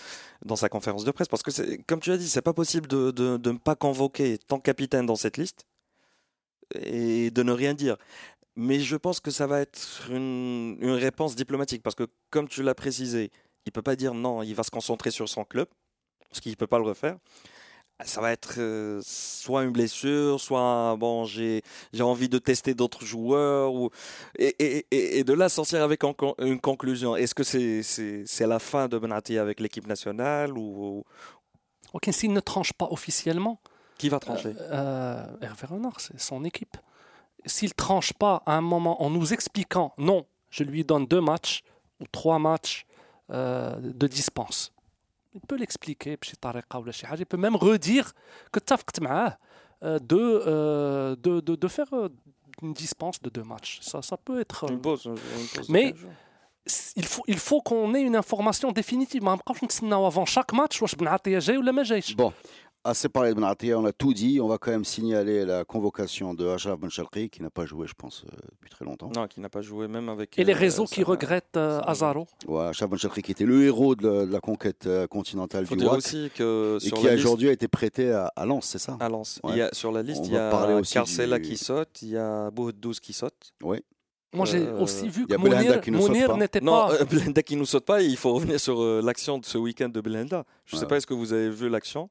dans sa conférence de presse parce que comme tu as dit, c'est pas possible de, de, ne pas convoquer ton capitaine dans cette liste et de ne rien dire. Mais je pense que ça va être une, une réponse diplomatique parce que, comme tu l'as précisé, il peut pas dire non, il va se concentrer sur son club parce qu'il peut pas le refaire. Ça va être euh, soit une blessure, soit bon, j'ai envie de tester d'autres joueurs ou et, et, et, et de là sortir avec en une conclusion. Est-ce que c'est c'est c'est la fin de Benati avec l'équipe nationale ou Ok, s'il ne tranche pas officiellement, qui va trancher? euh, Hervé Renard, c'est son équipe s'il tranche pas à un moment en nous expliquant, non, je lui donne deux matchs ou trois matchs euh, de dispense. Il peut l'expliquer, il peut même redire que tu euh, euh, de, de, faire une dispense de deux matchs. Ça, ça peut être. Une mais il faut, il faut qu'on ait une information définitive. avant chaque match, Bon, assez parlé de Benatia, on a tout dit. On va quand même signaler la convocation de Achraf Benchalki, qui n'a pas joué, je pense, euh, depuis très longtemps. Non, qui n'a pas joué même avec. Et les euh, réseaux qui regrettent euh, Azaro. Ouais, Achraf Benchalki, qui était le héros de la, de la conquête continentale faut du dire WAC aussi que et qui aujourd'hui a été prêté à, à Lens, c'est ça à Lens, Ouais. il y a, sur la liste, il y a du- qui saute, il y a Boudous qui saute. Moi, j'ai Euh, aussi vu que Mounir, qui ne saute Mounir pas. n'était Non, pas. euh, [laughs] Blenda qui nous saute pas, il faut revenir sur euh, l'action de ce week-end de Blenda. Je ne sais pas, est-ce que vous avez vu l'action?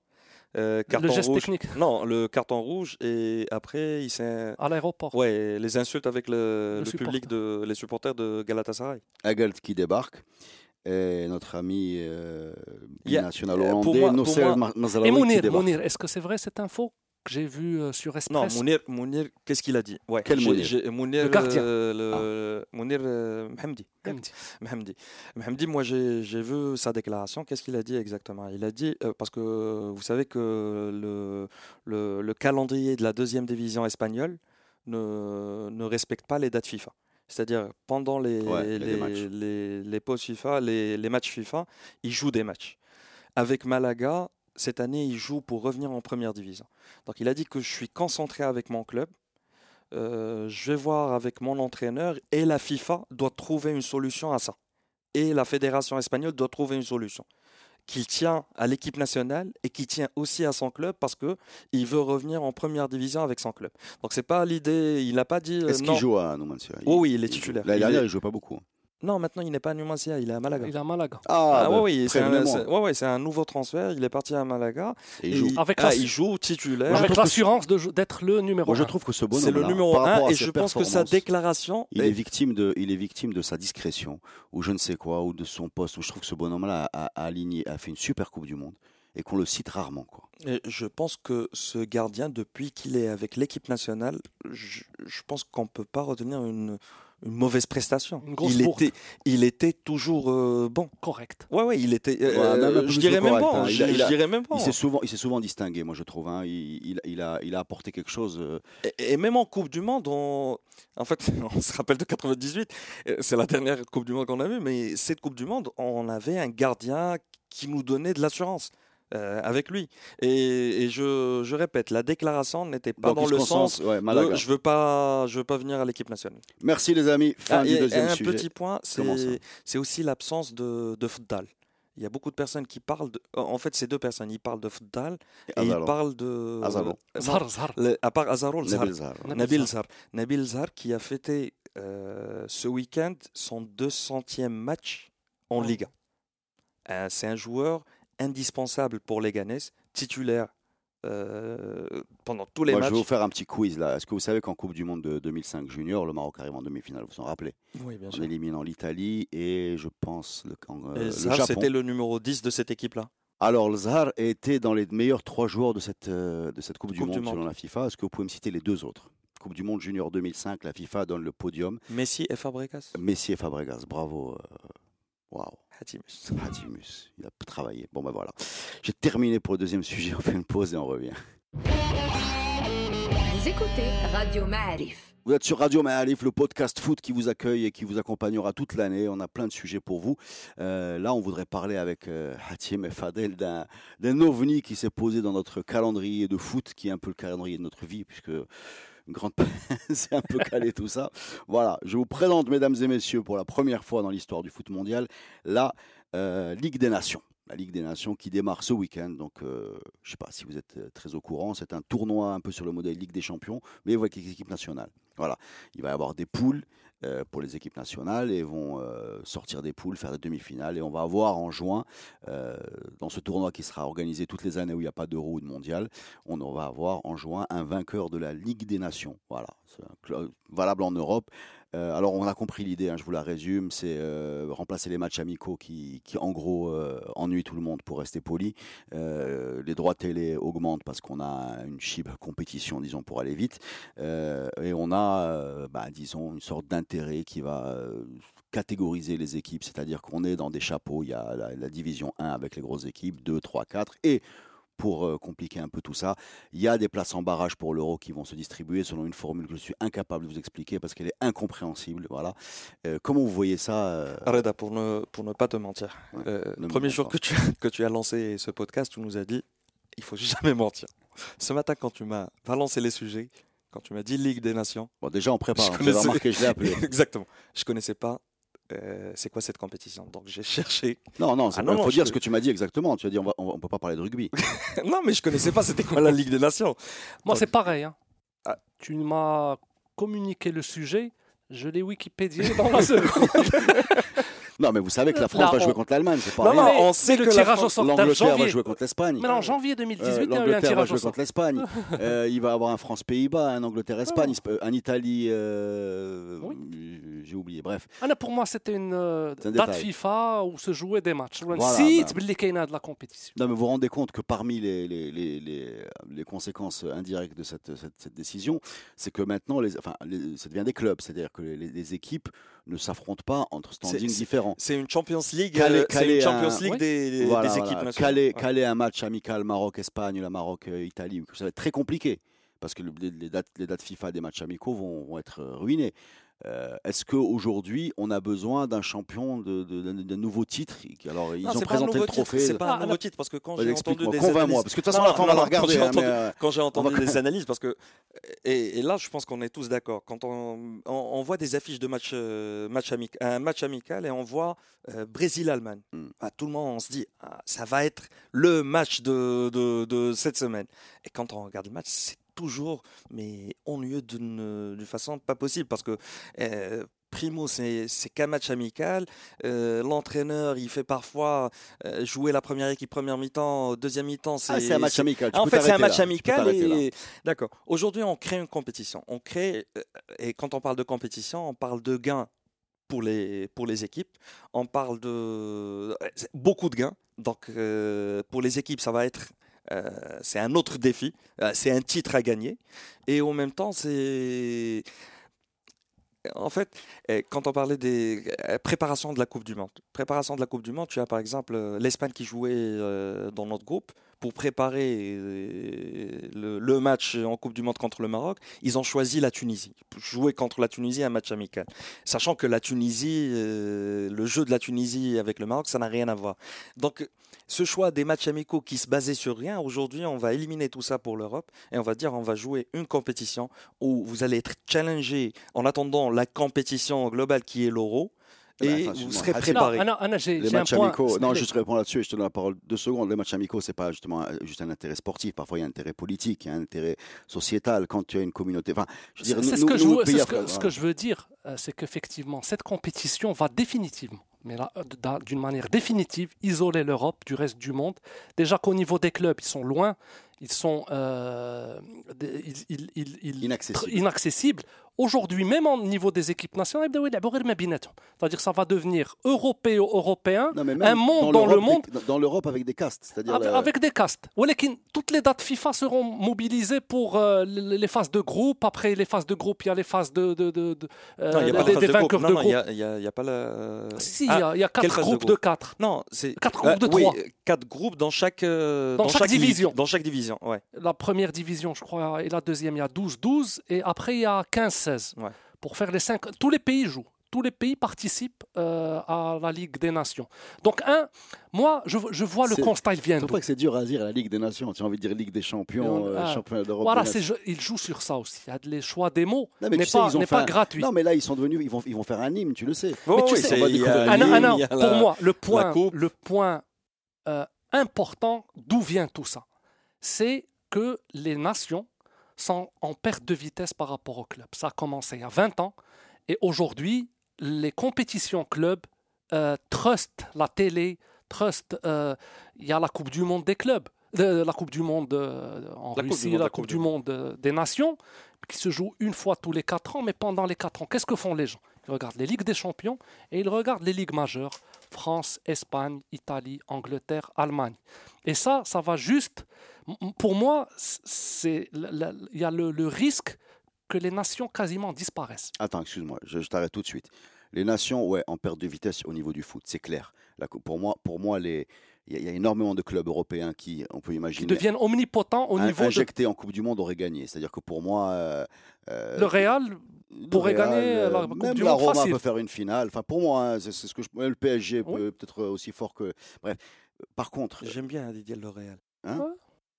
Euh, carton le geste rouge. technique Non, le carton rouge et après, il s'est. à l'aéroport. Ouais, les insultes avec le, Le le public, de, les supporters de Galatasaray. Agalt qui débarque. Et notre ami euh, Il y a- national pour hollandais, moi- pour Nosser moi- Ma- Mazraoui, Et Mounir. Mounir, est-ce que c'est vrai cette info? Que j'ai vue euh, sur Non, Express Mounir, Mounir qu'est-ce qu'il a dit? Ouais, Quel Mounir? j'ai- Mounir, Le gardien. euh, le- Mounir euh, Mohamdi. Hamdi. Mohamdi. Mohamdi, moi j'ai j'ai vu sa déclaration. Qu'est-ce qu'il a dit exactement? Il a dit, euh, parce que vous savez que le, le, le calendrier de la deuxième division espagnole ne, ne respecte pas les dates FIFA. C'est-à-dire pendant les, Ouais, les, les, les pauses FIFA, les, les matchs FIFA, ils jouent des matchs. Avec Malaga, cette année, il joue pour revenir en première division. Donc il a dit que je suis concentré avec mon club. Euh, je vais voir avec mon entraîneur et la FIFA doit trouver une solution à ça. Et la fédération espagnole doit trouver une solution. Qu'il tient à l'équipe nationale et qui tient aussi à son club parce que il veut revenir en première division avec son club. Donc c'est pas l'idée. Il n'a pas dit. euh, Est-ce qu'il joue à Numancia? Oh oui, il est joue. titulaire. L'année Il dernière, est- il jouait pas beaucoup. Non, maintenant il n'est pas à Numancia, il est à Malaga. Il est à Malaga. Ah, Ah, bah, oui, oui, c'est un, ouais, ouais, nouveau transfert. Il est parti à Malaga. Et il Et joue. il, Avec ah, il joue titulaire. Avec l'assurance d'être le numéro Moi, je 1. trouve que ce bonhomme C'est le numéro par 1 rapport à et je pense que sa déclaration Il est- est victime de, il est victime de sa discrétion ou je ne sais quoi ou de son poste. Où je trouve que ce bonhomme-là a, a aligné, a fait une super Coupe du Monde et qu'on le cite rarement. Quoi. Et je pense que ce gardien, depuis qu'il est avec l'équipe nationale, je, je pense qu'on ne peut pas retenir une, une mauvaise prestation. Une grosse il, bourde. était, il était toujours euh, bon. Correct. Ouais, ouais, il était. Ouais, euh, même peu je dirais même correct, bon. hein. Il Je, a- il je a- dirais même bon. Il s'est souvent, il s'est souvent distingué, moi je trouve. hein. Il, il- il a, il a apporté quelque chose. euh, Et, et même en Coupe du Monde, on... en fait, [laughs] on se rappelle de 98, euh, c'est la dernière Coupe du Monde qu'on a vue, mais cette Coupe du Monde, on avait un gardien qui nous donnait de l'assurance. Euh, avec lui. Et, et je, je répète, la déclaration n'était pas donc, dans le sens ouais, de Malaga. je veux pas, je veux pas venir à l'équipe nationale. Merci les amis. Fin Ah, du et- deuxième et un sujet. petit point, c'est aussi l'absence de, de Fdal. Il y a beaucoup de personnes qui parlent de. En fait, c'est deux personnes. Ils parlent de Fdal et ils Azaro. parlent de. Azaro. Zhar. le- à part Azaro. Nabil Zahar. Nabil Zhar qui a fêté euh, ce week-end son 200e match en. Liga. Euh, c'est un joueur indispensable pour les Ganes, titulaire euh, pendant tous les Moi, matchs. je vais vous faire un petit quiz là. Est-ce que vous savez qu'en Coupe du Monde de 2005 junior, le Maroc arrive en demi-finale Vous vous en rappelez? Oui, bien En sûr. éliminant l'Italie et je pense le, en, euh, Et le Zhar, Japon. c'était le numéro 10 de cette équipe-là. Alors, le Zahar était dans les meilleurs trois joueurs de cette, euh, de cette Coupe, du, monde, du Monde. selon la FIFA. Est-ce que vous pouvez me citer les deux autres? Coupe du Monde junior 2005, la FIFA donne le podium. Messi et Fabregas. Messi et Fabregas, bravo. Waouh, Hatimus. Hatimus, il a travaillé. Bon ben voilà. J'ai terminé pour le deuxième sujet. [laughs] On fait une pause et on revient. Vous écoutez Radio Ma'arif. Vous êtes sur Radio Maalif, le podcast foot qui vous accueille et qui vous accompagnera toute l'année. On a plein de sujets pour vous. Euh, là, on voudrait parler avec euh, Hatim et Fadel d'un d'un ovni qui s'est posé dans notre calendrier de foot, qui est un peu le calendrier de notre vie, puisque grande [laughs] c'est un peu calé tout ça. Voilà, je vous présente, mesdames et messieurs, pour la première fois dans l'histoire du foot mondial, la euh, Ligue des Nations. la Ligue des Nations qui démarre ce week-end. Donc, euh, je ne sais pas si vous êtes euh, très au courant. C'est un tournoi un peu sur le modèle Ligue des Champions, mais avec les équipes nationales. Voilà. Il va y avoir des poules euh, pour les équipes nationales et vont euh, sortir des poules, faire des demi-finales. Et on va avoir en juin, euh, dans ce tournoi qui sera organisé toutes les années où il n'y a pas d'euro ou de mondial, on va avoir en juin un vainqueur de la Ligue des Nations. Voilà. Valable en Europe. Euh, alors, on a compris l'idée, hein, je vous la résume, c'est euh, remplacer les matchs amicaux qui, en gros, euh, ennuient tout le monde pour rester poli. Les droits télé augmentent parce qu'on a une chip compétition, disons, pour aller vite. Et on a, bah, disons, une sorte d'intérêt qui va catégoriser les équipes, c'est-à-dire qu'on est dans des chapeaux, il y a la, la division 1 avec les grosses équipes, 2, 3, 4, et pour euh, compliquer un peu tout ça. Il y a des places en barrage pour l'euro qui vont se distribuer selon une formule que je suis incapable de vous expliquer parce qu'elle est incompréhensible. Voilà. Euh, comment vous voyez ça euh, Reda, pour ne, pour ne pas te mentir, Ouais, euh, le premier jour pas. que tu, que tu as lancé ce podcast, tu nous as dit il faut [laughs] jamais mentir. Ce matin, quand tu m'as balancé les sujets, quand tu m'as dit Ligue des Nations, Bon, déjà, on prépare. Je hein, connaissais- je l'ai appelé. [laughs] exactement, je connaissais pas. Euh, c'est quoi cette compétition Donc j'ai [laughs] cherché. Non, non, c'est Ah il faut non, dire je- ce que tu m'as dit exactement. Tu as dit on, on peut pas parler de rugby. [laughs] non, mais je connaissais pas c'était quoi la Ligue des Nations. Moi, Donc- c'est pareil. hein. Ah. Tu m'as communiqué le sujet, je l'ai Wikipédié dans la seconde. [laughs] Non, mais vous savez que la France va jouer contre l'Allemagne, c'est pas non, rien. Non, on sait le tirage L'Angleterre va jouer contre l'Espagne. Mais en janvier 2018, euh, l'Angleterre va jouer contre l'Espagne. [laughs] Euh, il va avoir un France-Pays-Bas, un Angleterre-Espagne, oh. euh, un Italie. Euh, j'ai oublié, bref. Ah, pour moi, c'était une un date détail. FIFA où se jouaient des matchs. Voilà, site ben... Bah. de la compétition. Non, mais vous vous rendez compte que parmi les, les, les, les conséquences indirectes de cette, cette, décision, c'est que maintenant, enfin, ça devient des clubs. C'est-à-dire que les équipes ne s'affrontent pas entre standings différents. C'est une Champions League, euh, une Champions League des, Voilà, des voilà. équipes nationales. Caler, Ouais. un match amical Maroc-Espagne, la Maroc-Italie, ça va être très compliqué parce que le- les, dates, les dates FIFA des matchs amicaux vont, vont être euh, ruinées. Euh, Est-ce qu'aujourd'hui, on a besoin d'un champion, de, de- d'un nouveau titre Alors, ils Non, ont c'est pas un présenté nouveau le trophée. C'est pas Ah, un nouveau non. titre parce que quand j'ai entendu des analyses- parce que de toute façon, Non, à la fin, on va quand j'ai hein, entendu- mais, quand j'ai entendu va- des analyses, parce que et, et là, je pense qu'on est tous d'accord. Quand on, on, on voit des affiches de match, euh, match amic- un match amical et on voit euh, Brésil-Allemagne, Mm. Ah, tout le monde on se dit ah, ça va être le match de, de, de cette semaine. Et quand on regarde le match, c'est toujours mais ennuyeux d'une façon pas possible parce que euh, Primo, c'est c'est qu'un match amical. Euh, L'entraîneur, il fait parfois euh, jouer la première équipe première mi-temps, deuxième mi-temps. ah, c'est un match amical. Tu en fait, c'est un match là, amical et d'accord. Aujourd'hui, on crée une compétition. On crée et quand on parle de compétition, on parle de gains pour les pour les équipes. On parle de beaucoup de gains. Donc euh, pour les équipes, ça va être euh, c'est un autre défi. Euh, c'est un titre à gagner. Et en même temps, c'est en fait, eh, quand on parlait des euh, préparations de la Coupe du Monde, préparation de la Coupe du Monde, tu as par exemple euh, l'Espagne qui jouait dans notre groupe pour préparer euh, le, match en Coupe du Monde contre le Maroc. Ils ont choisi la Tunisie, jouer contre la Tunisie un match amical, sachant que la Tunisie, euh, le jeu de la Tunisie avec le Maroc, ça n'a rien à voir. Donc ce choix des matchs amicaux qui se basaient sur rien, aujourd'hui on va éliminer tout ça pour l'Europe et on va dire on va jouer une compétition où vous allez être challengé en attendant la compétition globale qui est l'euro et enfin, vous serez préparé. Non, Anna, Anna, j'ai Les matchs point. amicaux, non, juste répondre là-dessus et je te donne la parole deux secondes. Les matchs amicaux, c'est pas justement euh, juste un intérêt sportif. Parfois, il y a un intérêt politique, il y a un intérêt sociétal. Quand tu as une communauté, enfin, je veux dire, C'est nous- ce que nous- je veux- ce que- ce que je veux dire, euh, c'est qu'effectivement, cette compétition va définitivement, mais là, euh, d'un- d'une manière définitive, isoler l'Europe du reste du monde. Déjà qu'au niveau des clubs, ils sont loin, ils sont euh, des- ils- ils- ils- ils- Inaccessible. tr- inaccessibles aujourd'hui même au niveau des équipes nationales, c'est-à-dire ça va devenir européo-européen, un monde dans, le monde. Dans l'Europe avec des castes. Avec, des castes. Toutes les dates FIFA seront mobilisées pour euh, les phases de groupe. Après les phases de groupe, il y a les phases de. de, de, de euh, non, a des, vainqueurs de. Il n'y a, pas la. Si, ah, il y, a quatre groupes de quatre. Non, c'est. Quatre euh, groupes de trois. Quatre groupes dans chaque. Euh, dans, chaque, division. Dans chaque division, ouais. La première division, je crois, et la deuxième, il y a 12-12. Et après, il y a 15 15-16. Ouais. Pour faire les cinq. Tous les pays jouent. Tous les pays participent euh, à la Ligue des Nations. Donc, un, moi, je, je vois le constat, il vient d'où pas que c'est dur à dire la Ligue des Nations. Tu as envie de dire Ligue des Champions, Mais on- euh, ah. championnat d'Europe. Voilà, des c'est, Nations. je- il joue sur ça aussi. Il y a les choix des mots, Non, mais n'est tu sais, pas, ils ont n'est fait pas un- gratuit. Non, mais là, ils sont devenus, ils vont, ils vont faire un hymne, tu le sais. Oh, tu oui, sais, c'est- on va il y a découvrir- la Anna, ligne, Anna, il y a pour la- moi, le point, le point euh, important d'où vient tout ça. C'est que les nations sont en perte de vitesse par rapport au club. Ça a commencé il y a 20 ans et aujourd'hui, les compétitions clubs euh, trustent la télé, trustent. euh, il y a la Coupe du Monde des clubs, de- la Coupe du Monde euh, en La Coupe du Russie, Monde, la Coupe du Monde euh, des Nations, qui se joue une fois tous les 4 ans, mais pendant les 4 ans, qu'est-ce que font les gens? Ils regardent les Ligues des Champions et ils regardent les Ligues majeures France, Espagne, Italie, Angleterre, Allemagne. Et ça, ça va juste. Pour moi, il y a le, risque que les nations quasiment disparaissent. Attends, excuse-moi, je, t'arrête tout de suite. Les nations, ouais, en perte de vitesse au niveau du foot, c'est clair. Pour moi, pour moi, les, il y, a- il y a énormément de clubs européens qui, on peut Qui imaginer, deviennent omnipotents au niveau de. injectés en Coupe du Monde auraient gagné. C'est-à-dire que pour moi, euh, euh, Le Real, le pourrait Real, gagner euh, la Coupe même du la Monde Roma facile. peut faire une finale. Enfin, pour moi, hein, c'est ce que je, le PSG Oui. peut peut-être aussi fort que. Bref, par contre, J'aime bien Didier L'Oréal. Hein? Ouais.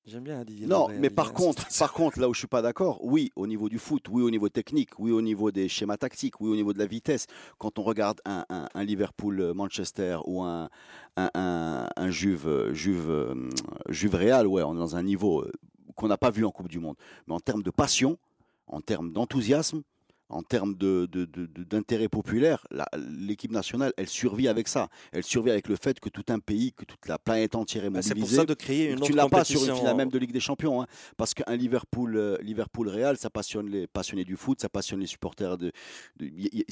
J'aime bien Didier Non, mais par contre, par contre, là où je suis pas d'accord, oui, au niveau du foot, oui, au niveau technique, oui, au niveau des schémas tactiques, oui, au niveau de la vitesse. Quand on regarde un, un- un Liverpool-Manchester ou un, un, Juve, euh, Juve, euh, Juve Real, ouais, on est dans un niveau euh, qu'on n'a pas vu en Coupe du Monde. Mais en termes de passion, en termes d'enthousiasme, en termes de- de- de- de- d'intérêt populaire, la- l'équipe nationale, elle survit avec ça. Elle survit avec le fait que tout un pays, que toute la planète entière est Bah, C'est mobilisée. pour ça de créer une tu autre ne l'as pas sur une finale même de Ligue des Champions, hein, parce qu'un Liverpool, euh, Liverpool Real, ça passionne les passionnés du foot, ça passionne les supporters de,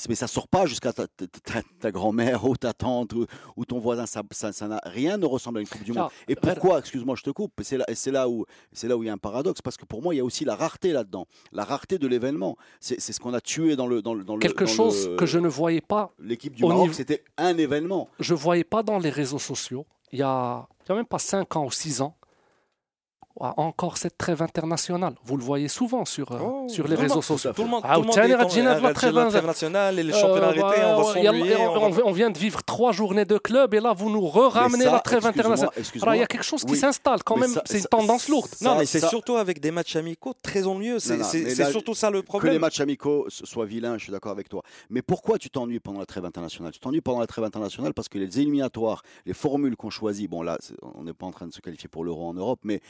mais ça sort pas jusqu'à ta, ta- ta- ta grand-mère ou ta tante ou, ou ton voisin, ça, ça, ça rien ne ressemble à une Coupe du Monde. Et pourquoi, excuse-moi, je te coupe, c'est là, et c'est là où c'est là où il y a un paradoxe, parce que pour moi, il y a aussi la rareté là-dedans, la rareté de l'événement. C'est ce qu'on a tué dans le dans le dans le- quelque dans chose le- que je ne voyais pas L'équipe du Maroc, c'était un événement. je voyais pas dans les réseaux sociaux, il y a, il y a même pas 5 ans ou 6 ans, ouais, encore cette trêve internationale. Vous le voyez souvent sur, euh, Oh, sur les réseaux sociaux. Tout le monde, Ah, tout le monde tiens, est la trêve internationale et les championnats Euh, arrêtés, ouais, on vient de vivre trois journées de club et là vous nous ramenez Mais ça, la trêve internationale. il y a quelque chose qui Oui. s'installe quand Mais même, ça- c'est une ça- tendance lourde. Non, mais c'est ça- surtout avec des matchs amicaux très ennuyeux. C'est non, c'est- mais c'est là, surtout ça le que les problème. matchs amicaux so- soient vilains, je suis d'accord avec toi. Mais pourquoi tu t'ennuies pendant la trêve internationale? Tu t'ennuies pendant la trêve internationale parce que les éliminatoires, les formules qu'on choisit, bon là, on n'est pas en train de se qualifier pour l'euro en Europe, mais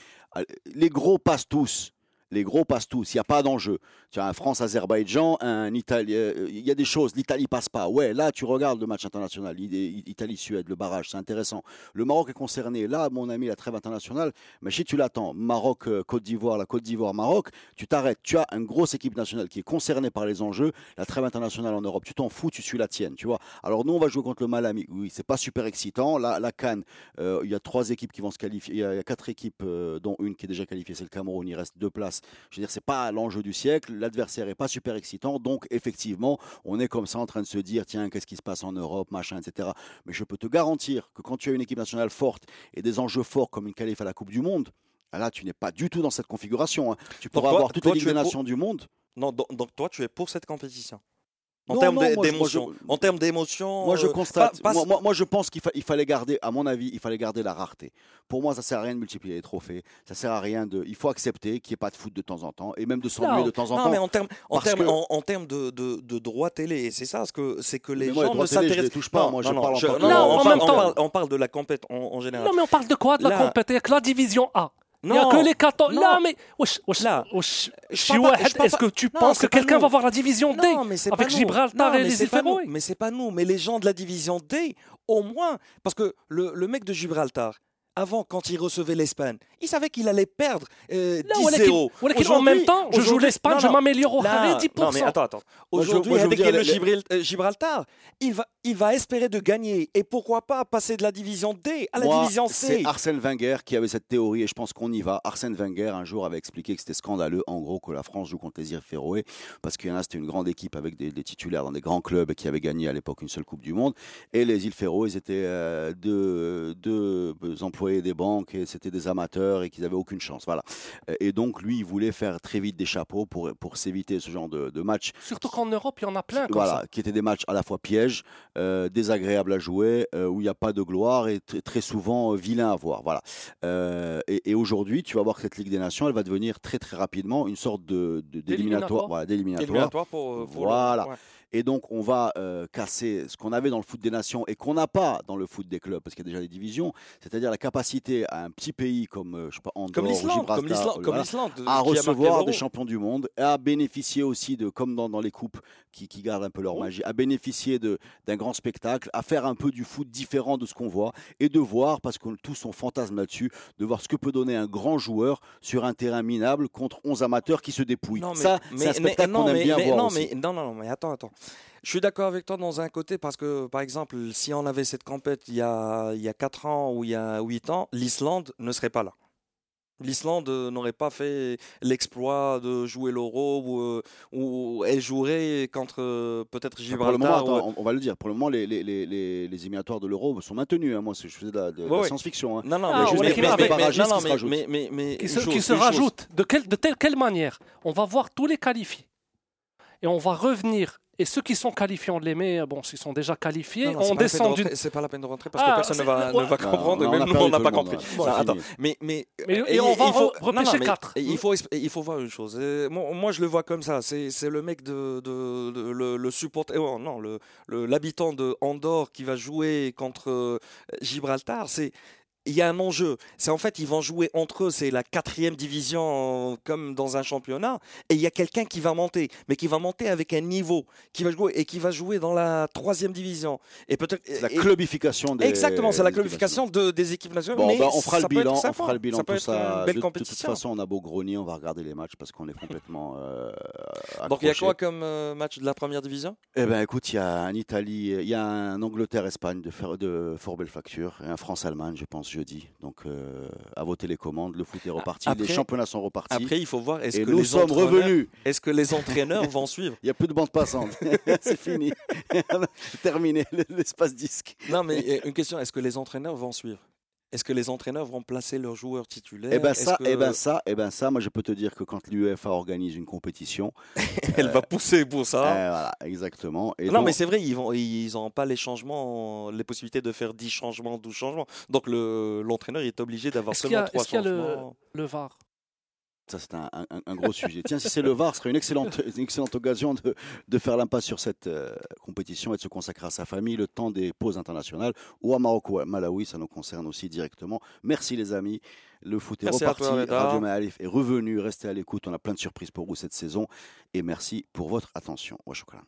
les gros passent tous. Les gros passent tous, il n'y a pas d'enjeu. Tu as un France-Azerbaïdjan, un Italie, euh, il y a des choses, l'Italie passe pas. Ouais, là tu regardes le match international, Italie-Suède, le barrage, c'est intéressant. Le Maroc est concerné. Là, mon ami, la trêve internationale, mais si tu l'attends, Maroc-Côte d'Ivoire, la Côte d'Ivoire-Maroc, tu t'arrêtes. Tu as une grosse équipe nationale qui est concernée par les enjeux. La trêve internationale en Europe, tu t'en fous, tu suis la tienne, tu vois. Alors nous, on va jouer contre le Malami. Oui, c'est pas super excitant. La, la Cannes, euh, il y a trois équipes qui vont se qualifier. Il y a, quatre équipes, euh, dont une qui est déjà qualifiée, c'est le Cameroun. Il reste deux places. Je veux dire, c'est pas l'enjeu du siècle. L'adversaire est pas super excitant. Donc, effectivement, on est comme ça en train de se dire, tiens, qu'est-ce qui se passe en Europe, machin, etc. Mais je peux te garantir que quand tu as une équipe nationale forte et des enjeux forts comme une qualif à la Coupe du Monde, ah Là, tu n'es pas du tout dans cette configuration. hein. Tu pourras toi- avoir toutes toi, les pour- Nations du monde. Non, donc, donc toi, tu es pour cette compétition? En Non, termes non, d'émotion. En termes d'émotion. Moi, je euh, constate. pas- pas- moi, moi- moi, je pense qu'il fa- il fallait garder, à mon avis, il fallait garder la rareté. Pour moi, ça sert à rien de multiplier les trophées. Ça sert à rien de. Il faut accepter qu'il n'y ait pas de foot de temps en temps et même de s'ennuyer Non. de temps en Non, temps. mais en termes, en termes, que- en, en termes de, de, de droits télé, c'est ça, ce que c'est que les Mais moi, les gens ne s'intéressent. touche pas. Non, Moi, je non, non, parle en je- que- non, Là, non, en on, même parle, on temps- parle- on parle de la compète en, en général. Non mais on parle de quoi? De la compétition avec la division A. Il n'y a Non. que les 14. Non. Là, mais. wesh, wesh, Là. wesh, Est-ce que tu Non, penses que quelqu'un va voir la division D Non, mais avec pas. Gibraltar Non, et les îles. Féroé Mais c'est pas nous, mais les gens de la division D, au moins, parce que le, le mec de Gibraltar, avant, quand il recevait l'Espagne, il savait qu'il allait perdre euh, Là, 10-0. Walakin- Walakin, en Aujourd'hui- même temps, je joue l'Espagne, je m'améliore au carré 10%. Non, mais attends, attends. Aujourd'hui, avec dire, le les- euh, Gibraltar, il va, il va espérer de gagner. Et pourquoi pas passer de la division D à la Moi, division c'est C Arsène Wenger qui avait cette théorie et je pense qu'on y va. Arsène Wenger, un jour, avait expliqué que c'était scandaleux, en gros, que la France joue contre les îles Féroé parce qu'il y en a, c'était une grande équipe avec des, des titulaires dans des grands clubs et qui avaient gagné à l'époque une seule Coupe du Monde. Et les îles Féroé, ils étaient euh, deux, deux employés des banques et c'était des amateurs et qu'ils n'avaient aucune chance. Voilà. Et donc, lui, il voulait faire très vite des chapeaux pour, pour s'éviter ce genre de, de match Surtout qu'en Europe, il y en a plein comme voilà, ça. qui étaient des matchs à la fois pièges, euh, désagréable à jouer, euh, où il n'y a pas de gloire et tr- très souvent euh, vilain à voir. Voilà. Euh, et et aujourd'hui, tu vas voir que cette Ligue des Nations, elle va devenir très très rapidement une sorte de de- d'éliminatoire, D'éliminatoire. voilà, d'éliminatoire. Éliminatoire pour, le- Voilà. ouais. Et donc, on va euh, casser ce qu'on avait dans le foot des nations et qu'on n'a pas dans le foot des clubs, parce qu'il y a déjà des divisions, c'est-à-dire la capacité à un petit pays comme, euh, je sais pas, Andorre, Comme l'Islande, comme voilà, à recevoir des champions du monde, et à bénéficier aussi de, comme dans, dans les coupes qui, qui gardent un peu leur Oh. magie, à bénéficier de- d'un grand spectacle, à faire un peu du foot différent de ce qu'on voit, et de voir, parce que tous on fantasme là-dessus, de voir ce que peut donner un grand joueur sur un terrain minable contre 11 amateurs qui se dépouillent. Non, mais, Ça, c'est un spectacle qu'on aime mais- bien mais- voir non, aussi. non, non, mais attends, attends. Je suis d'accord avec toi dans un côté parce que, par exemple, si on avait cette compète il y a, il y a 4 ans ou il y a 8 ans, l'Islande ne serait pas là. L'Islande n'aurait pas fait l'exploit de jouer l'Euro ou, euh, ou elle jouerait contre euh, peut-être Enfin, Pour le moment, Gibraltar. ou- attends, on, va le dire. Pour le moment, les, les, les, les, les éliminatoires de l'Euro sont maintenus. hein. Moi, c'est- je faisais de la, de, Ouais, la science-fiction. hein. Non, non, Ah, mais, mais- mais- mais- non, qui se mais- rajoutent. mais- mais- qui se, chose- qui se une chose. rajoutent. De, de telle quelle manière? On va voir tous les qualifiés. Et on va revenir. Et ceux qui sont qualifiés, on les met, bon, s'ils sont déjà qualifiés, Non, non, on descend du. rentrer- C'est pas la peine de rentrer parce Ah, que personne ne va, ouais. ne va comprendre, non, on même a nous on n'a pas le compris. attends, mais, mais, Mais- euh, et on va il faut, re- repêcher quatre. Il faut, il faut voir une chose. Euh, Moi, moi, je le vois comme ça. C'est c'est le mec de, de- de- le, le supporter, oh, non, le le- l'habitant de Andorre qui va jouer contre euh, Gibraltar. C'est il y a un enjeu. C'est en fait, ils vont jouer entre eux. C'est la quatrième division comme dans un championnat. Et il y a quelqu'un qui va monter, mais qui va monter avec un niveau, qui va jouer et qui va jouer dans la troisième division. Et peut-être la clubification des. Exactement, c'est la clubification de, des équipes nationales. Bon, mais ben, on fera le bilan, on fera le bilan Ça peut tout être ça. une belle de, de toute façon, on a beau grogner, on va regarder les matchs parce qu'on est complètement. euh, Donc il y a quoi comme euh, match de la première division? Eh ben, écoute, il y a un Italie, il y a un Angleterre-Espagne de, de fort belle facture et un France-Allemagne, je pense, jeudi. Donc, euh, à vos télécommandes, le foot est reparti, Après- les championnats sont repartis. Après, il faut voir est-ce que nous les sommes entraîneurs- revenus. Est-ce que les entraîneurs vont suivre [laughs] Il n'y a plus de bande passante. [laughs] C'est fini. [laughs] Terminé l'espace disque. Non, mais euh, une question est-ce que les entraîneurs vont suivre? Est-ce que les entraîneurs vont placer leurs joueurs titulaires? Eh ben ça, que eh ben ça, eh ben ça, moi je peux te dire que quand l'UEFA organise une compétition, [laughs] elle va pousser pour ça eh, voilà, exactement. Et non, donc- mais c'est vrai, ils vont, ils n'ont pas les changements, les possibilités de faire 10 changements, 12 changements. Donc le- l'entraîneur est obligé d'avoir Est-ce qu'il y a- seulement 3 est-ce qu'il y a le- changements. Le VAR? Ça, c'est un, un- un gros sujet. Tiens, si c'est le VAR, ce serait une excellente, une excellente occasion de, de faire l'impasse sur cette euh, compétition et de se consacrer à sa famille le temps des pauses internationales ou à Maroc ou à Malawi. Ça nous concerne aussi directement. Merci les amis. Le foot est Merci reparti. toi. Radio Maalif est revenu. Restez à l'écoute. On a plein de surprises pour vous cette saison. Et merci pour votre attention. Wa shukran.